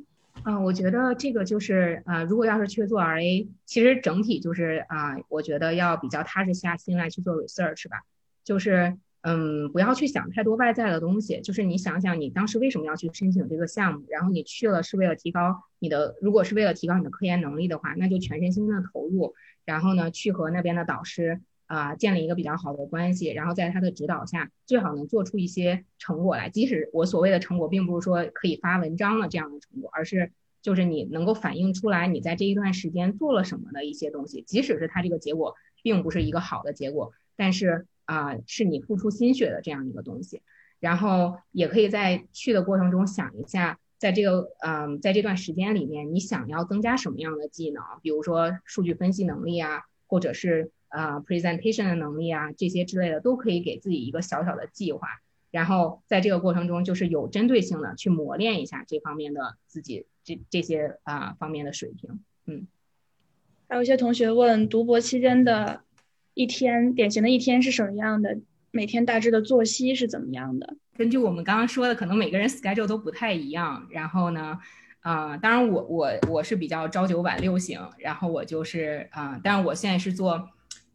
嗯，我觉得这个就是啊，如果要是去做 RA，其实整体就是啊，我觉得要比较踏实下心来去做 research 吧，就是。嗯，不要去想太多外在的东西，就是你想想你当时为什么要去申请这个项目，然后你去了是为了提高你的，如果是为了提高你的科研能力的话，那就全身心的投入，然后呢，去和那边的导师啊建立一个比较好的关系，然后在他的指导下，最好能做出一些成果来。即使我所谓的成果，并不是说可以发文章的这样的成果，而是就是你能够反映出来你在这一段时间做了什么的一些东西，即使是他这个结果并不是一个好的结果，但是。啊，是你付出心血的这样一个东西，然后也可以在去的过程中想一下，在这个嗯，在这段时间里面，你想要增加什么样的技能，比如说数据分析能力啊，或者是呃 presentation 的能力啊，这些之类的，都可以给自己一个小小的计划，然后在这个过程中，就是有针对性的去磨练一下这方面的自己这这些啊方面的水平。嗯，还有一些同学问读博期间的。一天典型的一天是什么样的？每天大致的作息是怎么样的？根据我们刚刚说的，可能每个人 schedule 都不太一样。然后呢，啊，当然我我我是比较朝九晚六型，然后我就是啊，但是我现在是做，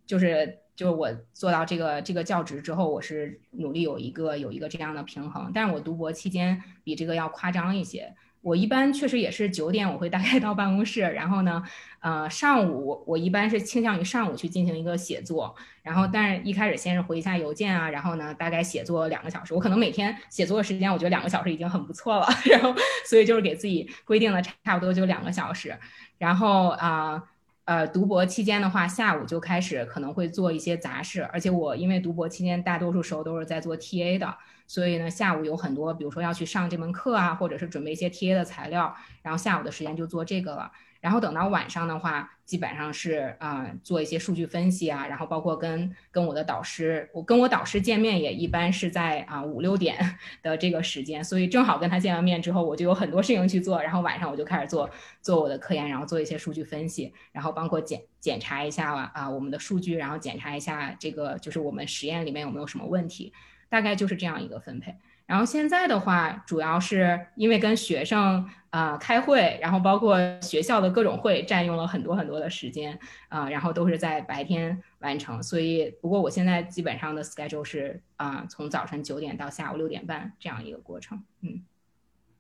就是就是我做到这个这个教职之后，我是努力有一个有一个这样的平衡。但是我读博期间比这个要夸张一些。我一般确实也是九点，我会大概到办公室，然后呢，呃，上午我一般是倾向于上午去进行一个写作，然后但是一开始先是回一下邮件啊，然后呢，大概写作两个小时，我可能每天写作的时间，我觉得两个小时已经很不错了，然后所以就是给自己规定了差不多就两个小时，然后啊呃，读博期间的话，下午就开始可能会做一些杂事，而且我因为读博期间大多数时候都是在做 TA 的，所以呢，下午有很多，比如说要去上这门课啊，或者是准备一些 TA 的材料，然后下午的时间就做这个了。然后等到晚上的话，基本上是啊做一些数据分析啊，然后包括跟跟我的导师，我跟我导师见面也一般是在啊五六点 的这个时间，所以正好跟他见完面之后，我就有很多事情去做，然后晚上我就开始做做我的科研，然后做一些数据分析，然后包括检检查一下啊我们的数据，然后检查一下这个就是我们实验里面有没有什么问题，大概就是这样一个分配。然后现在的话，主要是因为跟学生啊开会，然后包括学校的各种会，占用了很多很多的时间啊，然后都是在白天完成。所以，不过我现在基本上的 schedule 是啊，从早晨九点到下午六点半这样一个过程，嗯。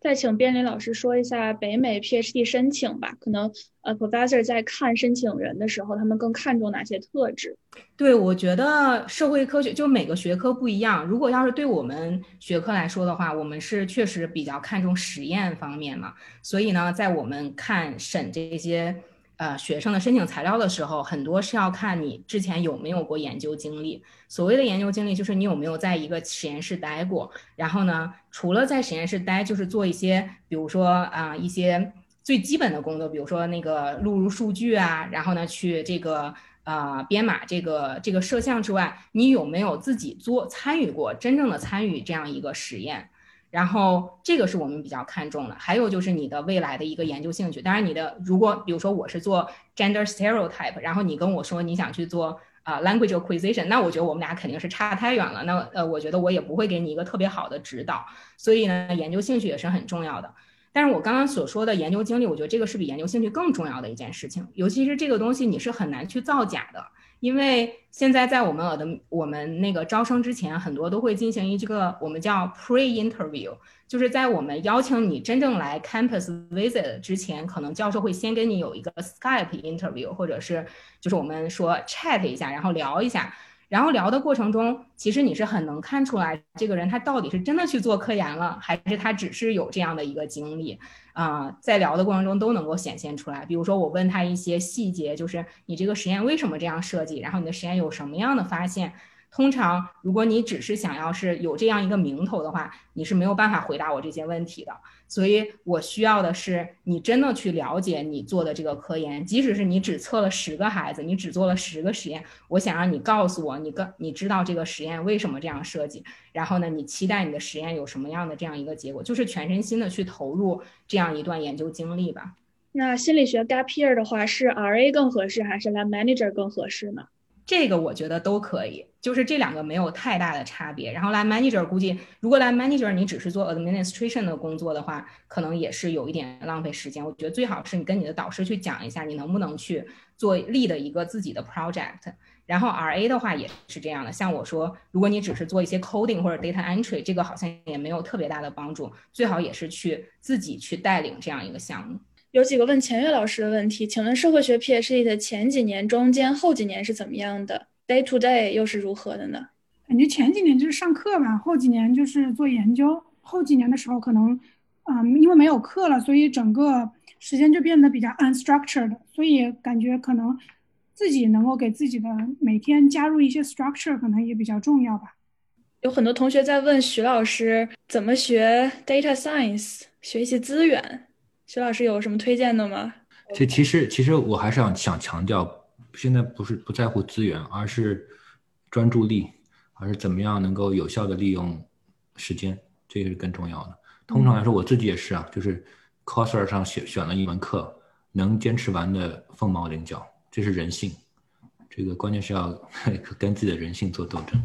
再请边林老师说一下北美 PhD 申请吧。可能呃，Professor 在看申请人的时候，他们更看重哪些特质？对，我觉得社会科学就每个学科不一样。如果要是对我们学科来说的话，我们是确实比较看重实验方面嘛。所以呢，在我们看审这些。呃，学生的申请材料的时候，很多是要看你之前有没有过研究经历。所谓的研究经历，就是你有没有在一个实验室待过。然后呢，除了在实验室待，就是做一些，比如说啊，一些最基本的工作，比如说那个录入数据啊，然后呢，去这个呃编码这个这个摄像之外，你有没有自己做参与过，真正的参与这样一个实验？然后这个是我们比较看重的，还有就是你的未来的一个研究兴趣。当然，你的如果比如说我是做 gender stereotype，然后你跟我说你想去做啊 language acquisition，那我觉得我们俩肯定是差太远了。那呃，我觉得我也不会给你一个特别好的指导。所以呢，研究兴趣也是很重要的。但是我刚刚所说的研究经历，我觉得这个是比研究兴趣更重要的一件事情，尤其是这个东西你是很难去造假的。因为现在在我们的我们那个招生之前，很多都会进行一这个我们叫 pre interview，就是在我们邀请你真正来 campus visit 之前，可能教授会先跟你有一个 Skype interview，或者是就是我们说 chat 一下，然后聊一下。然后聊的过程中，其实你是很能看出来这个人他到底是真的去做科研了，还是他只是有这样的一个经历啊？在聊的过程中都能够显现出来。比如说我问他一些细节，就是你这个实验为什么这样设计，然后你的实验有什么样的发现。通常，如果你只是想要是有这样一个名头的话，你是没有办法回答我这些问题的。所以我需要的是你真的去了解你做的这个科研，即使是你只测了十个孩子，你只做了十个实验，我想让你告诉我，你跟你知道这个实验为什么这样设计，然后呢，你期待你的实验有什么样的这样一个结果，就是全身心的去投入这样一段研究经历吧。那心理学 gap year 的话，是 RA 更合适还是 lab manager 更合适呢？这个我觉得都可以，就是这两个没有太大的差别。然后来 manager 估计，如果来 manager 你只是做 administration 的工作的话，可能也是有一点浪费时间。我觉得最好是你跟你的导师去讲一下，你能不能去做立的一个自己的 project。然后 RA 的话也是这样的，像我说，如果你只是做一些 coding 或者 data entry，这个好像也没有特别大的帮助。最好也是去自己去带领这样一个项目。有几个问钱月老师的问题，请问社会学 PhD 的前几年、中间、后几年是怎么样的？Day to day 又是如何的呢？感觉前几年就是上课吧，后几年就是做研究。后几年的时候，可能，嗯，因为没有课了，所以整个时间就变得比较 unstructured，所以感觉可能自己能够给自己的每天加入一些 structure，可能也比较重要吧。有很多同学在问徐老师怎么学 data science，学习资源。徐老师有什么推荐的吗？这其实其实我还是想想强调，现在不是不在乎资源，而是专注力，而是怎么样能够有效的利用时间，这个是更重要的。通常来说，我自己也是啊，就是 c o s e r 上选选了一门课，能坚持完的凤毛麟角，这是人性。这个关键是要 跟自己的人性做斗争。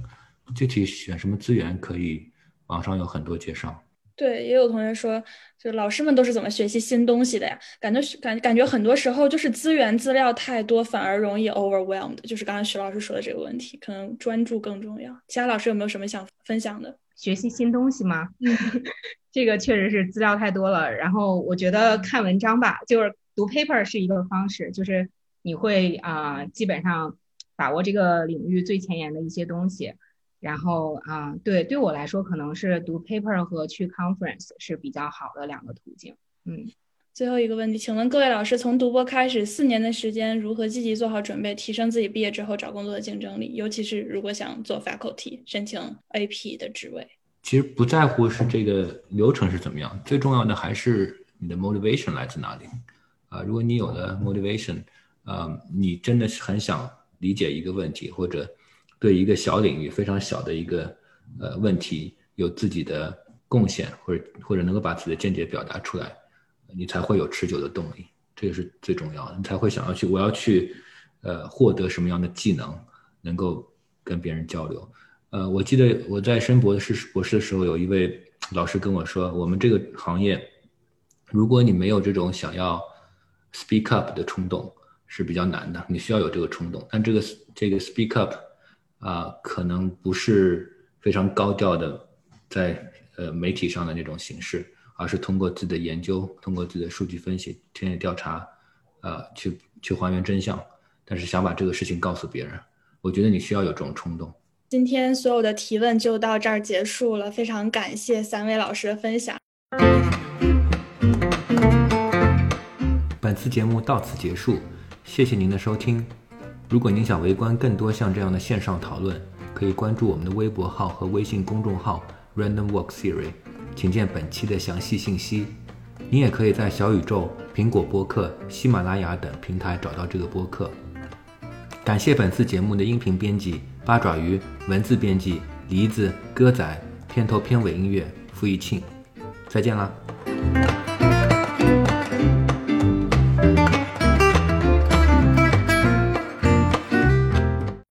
具体选什么资源，可以网上有很多介绍。对，也有同学说，就老师们都是怎么学习新东西的呀？感觉感感觉很多时候就是资源资料太多，反而容易 overwhelmed。就是刚刚徐老师说的这个问题，可能专注更重要。其他老师有没有什么想分享的？学习新东西吗？这个确实是资料太多了。然后我觉得看文章吧，就是读 paper 是一个方式，就是你会啊，基本上把握这个领域最前沿的一些东西。然后啊，对，对我来说可能是读 paper 和去 conference 是比较好的两个途径。嗯，最后一个问题，请问各位老师，从读博开始四年的时间，如何积极做好准备，提升自己毕业之后找工作的竞争力？尤其是如果想做 faculty，申请 AP 的职位。其实不在乎是这个流程是怎么样，最重要的还是你的 motivation 来自哪里。啊，如果你有了 motivation，啊，你真的是很想理解一个问题，或者对一个小领域非常小的一个呃问题有自己的贡献，或者或者能够把自己的见解表达出来。你才会有持久的动力，这个是最重要的。你才会想要去，我要去，呃，获得什么样的技能，能够跟别人交流。呃，我记得我在申博士博士的时候，有一位老师跟我说，我们这个行业，如果你没有这种想要 speak up 的冲动，是比较难的。你需要有这个冲动，但这个这个 speak up 啊，可能不是非常高调的，在呃媒体上的那种形式。而是通过自己的研究，通过自己的数据分析、田野调查，呃，去去还原真相。但是想把这个事情告诉别人，我觉得你需要有这种冲动。今天所有的提问就到这儿结束了，非常感谢三位老师的分享。本次节目到此结束，谢谢您的收听。如果您想围观更多像这样的线上讨论，可以关注我们的微博号和微信公众号 Random Walk Theory。请见本期的详细信息。您也可以在小宇宙、苹果播客、喜马拉雅等平台找到这个播客。感谢本次节目的音频编辑八爪鱼，文字编辑梨子、歌仔，片头片尾音乐付一庆。再见啦。